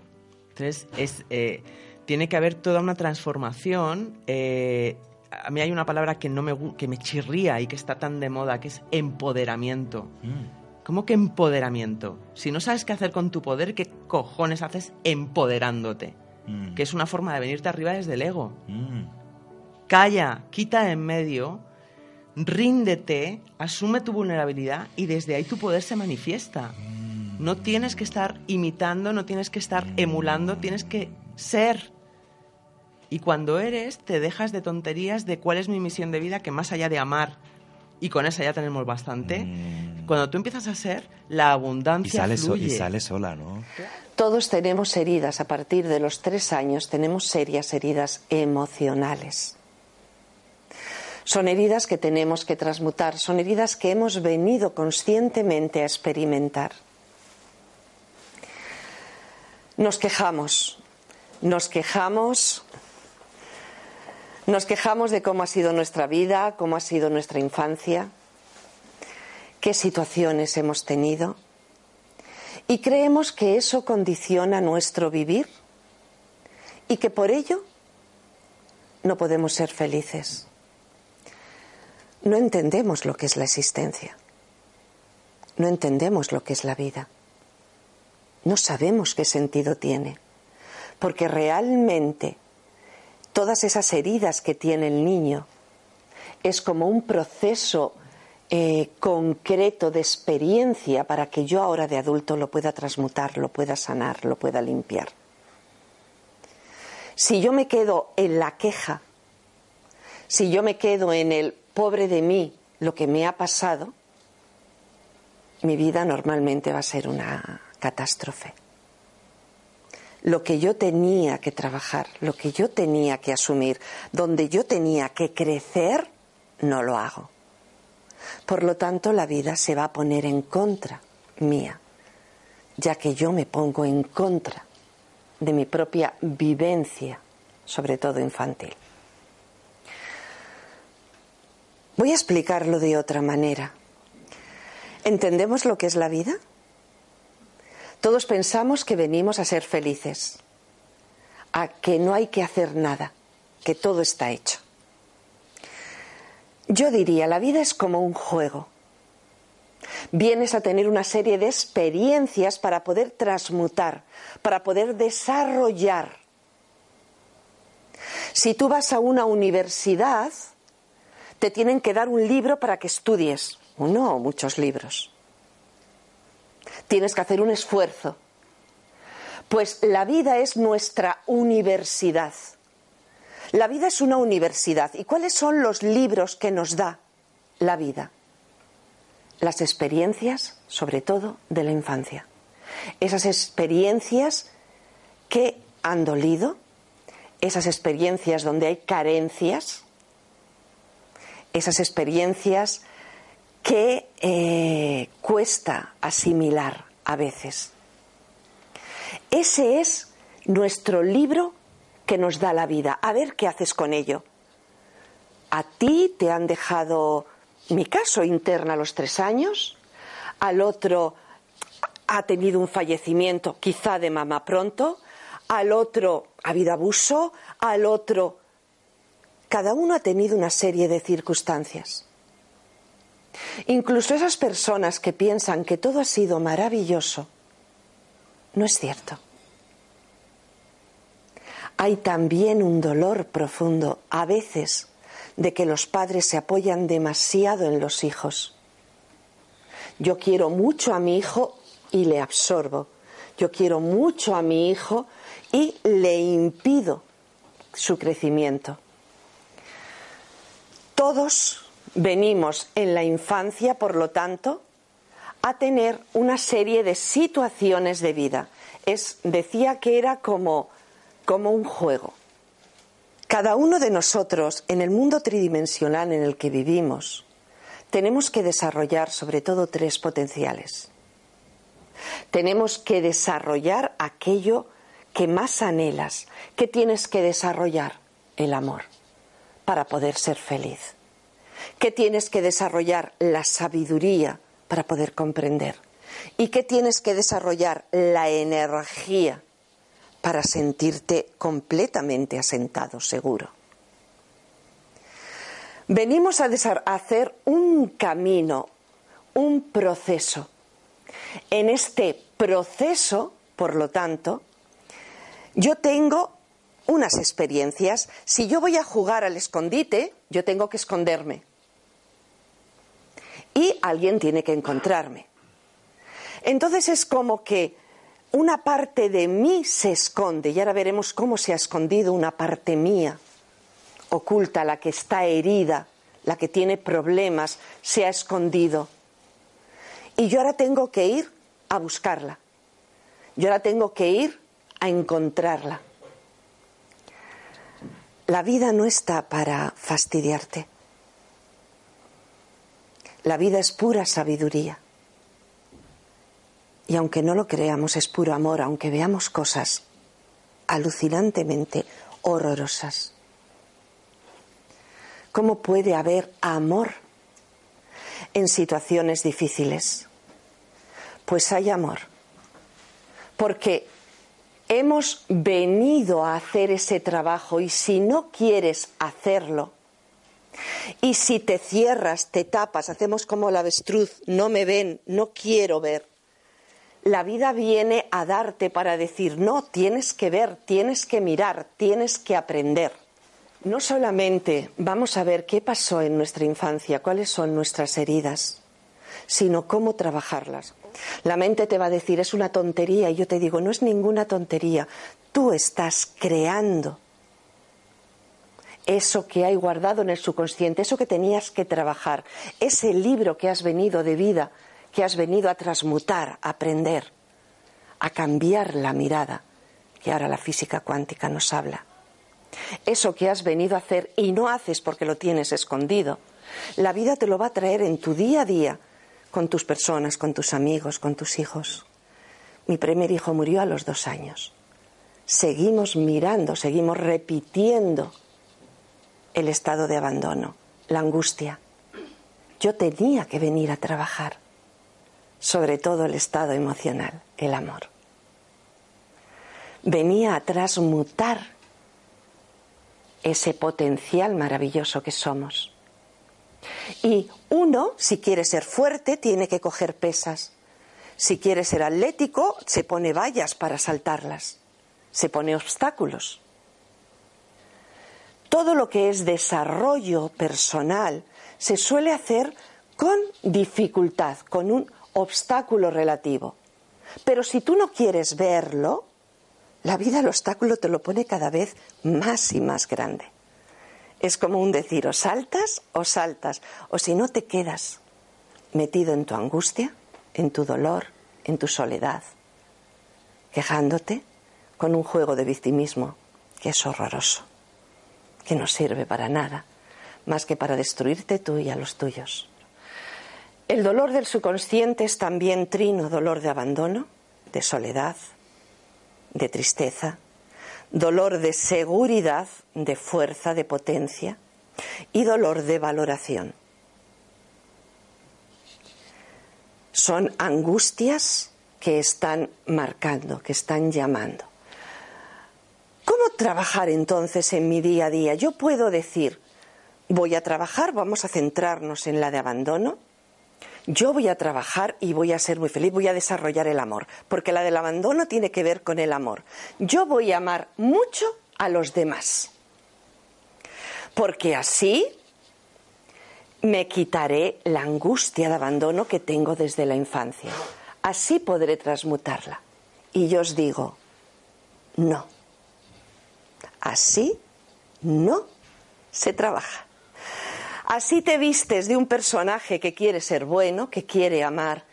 Entonces, es, eh, tiene que haber toda una transformación. eh, a mí hay una palabra que, no me, que me chirría y que está tan de moda, que es empoderamiento. Mm. ¿Cómo que empoderamiento? Si no sabes qué hacer con tu poder, ¿qué cojones haces empoderándote? Mm. Que es una forma de venirte arriba desde el ego. Mm. Calla, quita de en medio, ríndete, asume tu vulnerabilidad y desde ahí tu poder se manifiesta. No tienes que estar imitando, no tienes que estar emulando, tienes que ser. Y cuando eres, te dejas de tonterías de cuál es mi misión de vida, que más allá de amar, y con esa ya tenemos bastante, Mm. cuando tú empiezas a ser, la Y abundancia so- fluye. y sale sola, ¿no? Todos tenemos heridas. A partir de los tres años tenemos serias heridas emocionales. Son heridas que tenemos que transmutar, son heridas que hemos venido conscientemente a experimentar. Nos quejamos, nos quejamos, nos quejamos de cómo ha sido nuestra vida, cómo ha sido nuestra infancia, qué situaciones hemos tenido. Y creemos que eso condiciona nuestro vivir y que por ello no podemos ser felices. No entendemos lo que es la existencia. No entendemos lo que es la vida. No sabemos qué sentido tiene. Porque realmente todas esas heridas que tiene el niño es como un proceso eh, concreto de experiencia para que yo ahora de adulto lo pueda transmutar, lo pueda sanar, lo pueda limpiar. Si yo me quedo en la queja, si yo me quedo en el pobre de mí, lo que me ha pasado, mi vida normalmente va a ser una catástrofe. Lo que yo tenía que trabajar, lo que yo tenía que asumir, donde yo tenía que crecer, no lo hago. Por lo tanto, la vida se va a poner en contra mía, ya que yo me pongo en contra de mi propia vivencia, sobre todo infantil. Voy a explicarlo de otra manera. ¿Entendemos lo que es la vida? Todos pensamos que venimos a ser felices, a que no hay que hacer nada, que todo está hecho. Yo diría, la vida es como un juego. Vienes a tener una serie de experiencias para poder transmutar, para poder desarrollar. Si tú vas a una universidad, te tienen que dar un libro para que estudies, uno o muchos libros. Tienes que hacer un esfuerzo. Pues la vida es nuestra universidad. La vida es una universidad. ¿Y cuáles son los libros que nos da la vida? Las experiencias, sobre todo, de la infancia. Esas experiencias que han dolido, esas experiencias donde hay carencias, esas experiencias que eh, cuesta asimilar a veces. Ese es nuestro libro que nos da la vida. A ver qué haces con ello. A ti te han dejado, mi caso, interna a los tres años, al otro ha tenido un fallecimiento quizá de mamá pronto, al otro ha habido abuso, al otro... Cada uno ha tenido una serie de circunstancias. Incluso esas personas que piensan que todo ha sido maravilloso, no es cierto. Hay también un dolor profundo, a veces, de que los padres se apoyan demasiado en los hijos. Yo quiero mucho a mi hijo y le absorbo. Yo quiero mucho a mi hijo y le impido su crecimiento. Todos venimos en la infancia, por lo tanto, a tener una serie de situaciones de vida. Es, decía que era como, como un juego. Cada uno de nosotros, en el mundo tridimensional en el que vivimos, tenemos que desarrollar sobre todo tres potenciales. Tenemos que desarrollar aquello que más anhelas. ¿Qué tienes que desarrollar? El amor, para poder ser feliz. ¿Qué tienes que desarrollar? La sabiduría, para poder comprender. ¿Y qué tienes que desarrollar? La energía, para sentirte completamente asentado, seguro. Venimos a hacer un camino, un proceso. En este proceso, por lo tanto, yo tengo unas experiencias. Si yo voy a jugar al escondite, yo tengo que esconderme. Y alguien tiene que encontrarme. Entonces es como que una parte de mí se esconde, y ahora veremos cómo se ha escondido una parte mía oculta, la que está herida, la que tiene problemas, se ha escondido. Y yo ahora tengo que ir a buscarla. Yo ahora tengo que ir a encontrarla. La vida no está para fastidiarte. La vida es pura sabiduría. Y aunque no lo creamos, es puro amor, aunque veamos cosas alucinantemente horrorosas. ¿Cómo puede haber amor en situaciones difíciles? Pues hay amor. Porque hemos venido a hacer ese trabajo y si no quieres hacerlo, y si te cierras, te tapas, hacemos como la avestruz, no me ven, no quiero ver, la vida viene a darte para decir, no, tienes que ver, tienes que mirar, tienes que aprender. No solamente vamos a ver qué pasó en nuestra infancia, cuáles son nuestras heridas, sino cómo trabajarlas. La mente te va a decir es una tontería y yo te digo no es ninguna tontería. Tú estás creando eso que hay guardado en el subconsciente, eso que tenías que trabajar, ese libro que has venido de vida, que has venido a transmutar, a aprender, a cambiar la mirada, que ahora la física cuántica nos habla eso que has venido a hacer y no haces porque lo tienes escondido, la vida te lo va a traer en tu día a día con tus personas, con tus amigos, con tus hijos. Mi primer hijo murió a los dos años. Seguimos mirando, seguimos repitiendo el estado de abandono, la angustia. Yo tenía que venir a trabajar, sobre todo el estado emocional, el amor. Venía a transmutar ese potencial maravilloso que somos. Y uno, si quiere ser fuerte, tiene que coger pesas. Si quiere ser atlético, se pone vallas para saltarlas. Se pone obstáculos. Todo lo que es desarrollo personal se suele hacer con dificultad, con un obstáculo relativo. Pero si tú no quieres verlo, la vida el obstáculo te lo pone cada vez más y más grande. Es como un decir, o saltas o saltas, o si no te quedas metido en tu angustia, en tu dolor, en tu soledad, quejándote con un juego de victimismo que es horroroso, que no sirve para nada, más que para destruirte tú y a los tuyos. El dolor del subconsciente es también trino dolor de abandono, de soledad, de tristeza, dolor de seguridad, de fuerza, de potencia y dolor de valoración. Son angustias que están marcando, que están llamando. ¿Cómo trabajar entonces en mi día a día? Yo puedo decir, voy a trabajar, vamos a centrarnos en la de abandono, yo voy a trabajar y voy a ser muy feliz, voy a desarrollar el amor, porque la del abandono tiene que ver con el amor. Yo voy a amar mucho a los demás, porque así me quitaré la angustia de abandono que tengo desde la infancia. Así podré transmutarla. Y yo os digo, no. Así No se trabaja. Así te vistes de un personaje que quiere ser bueno, que quiere amar,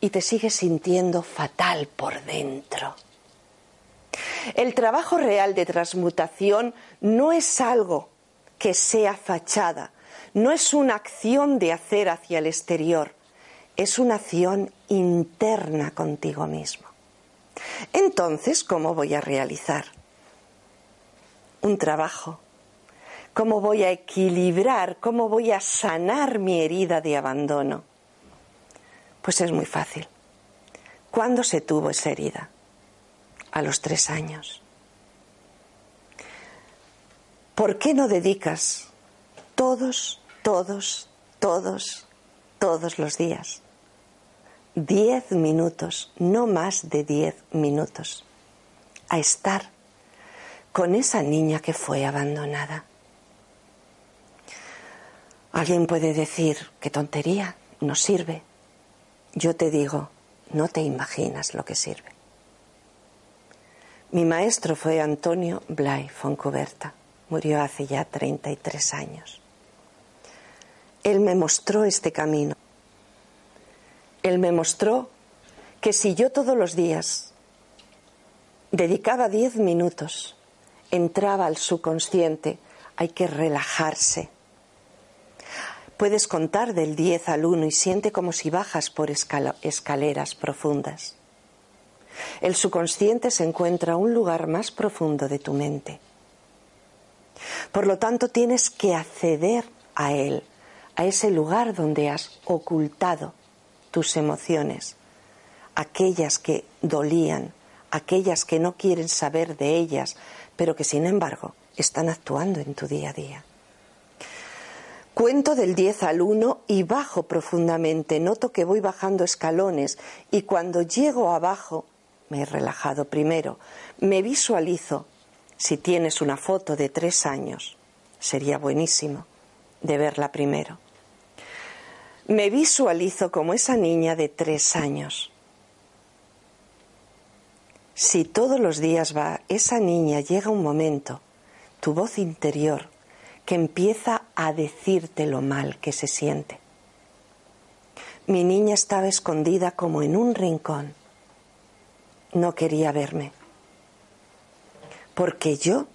y te sigues sintiendo fatal por dentro. El trabajo real de transmutación no es algo que sea fachada, no es una acción de hacer hacia el exterior, es una acción interna contigo mismo. Entonces, ¿cómo voy a realizar un trabajo? ¿Cómo voy a equilibrar? ¿Cómo voy a sanar mi herida de abandono? Pues es muy fácil. ¿Cuándo se tuvo esa herida? A los tres años. ¿Por qué no dedicas todos, todos, todos, todos los días diez minutos, no más de diez minutos, a estar con esa niña que fue abandonada? Alguien puede decir, qué tontería, no sirve. Yo te digo, no te imaginas lo que sirve. Mi maestro fue Antonio Blay Foncuberta. Murió hace ya 33 años. Él me mostró este camino. Él me mostró que si yo todos los días dedicaba 10 minutos, entraba al subconsciente, hay que relajarse, Puedes contar del 10 al 1 y siente como si bajas por escaleras profundas. El subconsciente se encuentra un lugar más profundo de tu mente. Por lo tanto, tienes que acceder a él, a ese lugar donde has ocultado tus emociones, aquellas que dolían, aquellas que no quieren saber de ellas, pero que sin embargo están actuando en tu día a día. Cuento del 10 al 1 y bajo profundamente. Noto que voy bajando escalones y cuando llego abajo, me he relajado primero, me visualizo. Si tienes una foto de tres años, sería buenísimo de verla primero. Me visualizo como esa niña de tres años. Si todos los días va, esa niña llega un momento, tu voz interior que empieza a decirte lo mal que se siente. Mi niña estaba escondida como en un rincón. No quería verme. Porque yo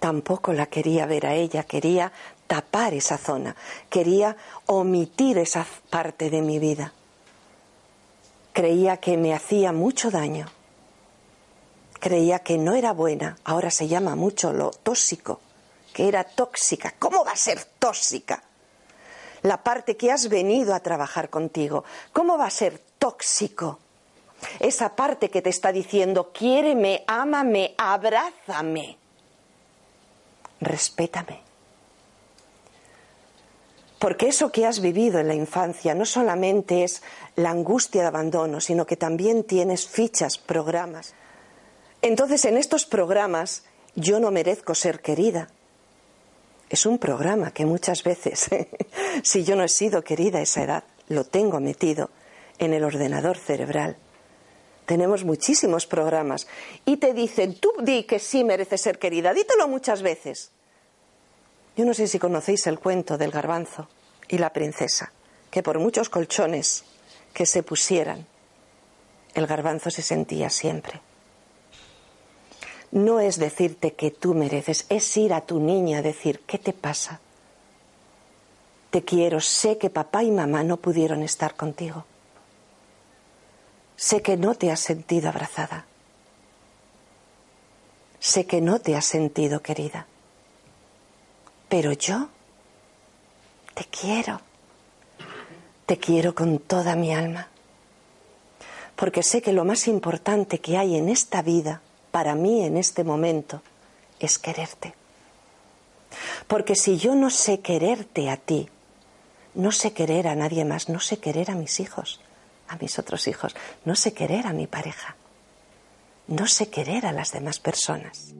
tampoco la quería ver a ella, quería tapar esa zona, quería omitir esa parte de mi vida. Creía que me hacía mucho daño. Creía que no era buena, ahora se llama mucho lo tóxico que era tóxica. ¿Cómo va a ser tóxica? La parte que has venido a trabajar contigo, ¿cómo va a ser tóxico? Esa parte que te está diciendo, quiéreme, ámame, abrázame, respétame. Porque eso que has vivido en la infancia no solamente es la angustia de abandono, sino que también tienes fichas, programas. Entonces, en estos programas, yo no merezco ser querida, es un programa que muchas veces, si yo no he sido querida a esa edad, lo tengo metido en el ordenador cerebral. Tenemos muchísimos programas y te dicen, tú di que sí mereces ser querida, dítelo muchas veces. Yo no sé si conocéis el cuento del garbanzo y la princesa, que por muchos colchones que se pusieran, el garbanzo se sentía siempre no es decirte que tú mereces, es ir a tu niña a decir, ¿qué te pasa? Te quiero, sé que papá y mamá no pudieron estar contigo. Sé que no te has sentido abrazada. Sé que no te has sentido querida. Pero yo te quiero. Te quiero con toda mi alma. Porque sé que lo más importante que hay en esta vida para mí en este momento es quererte. Porque si yo no sé quererte a ti, no sé querer a nadie más, no sé querer a mis hijos, a mis otros hijos, no sé querer a mi pareja, no sé querer a las demás personas.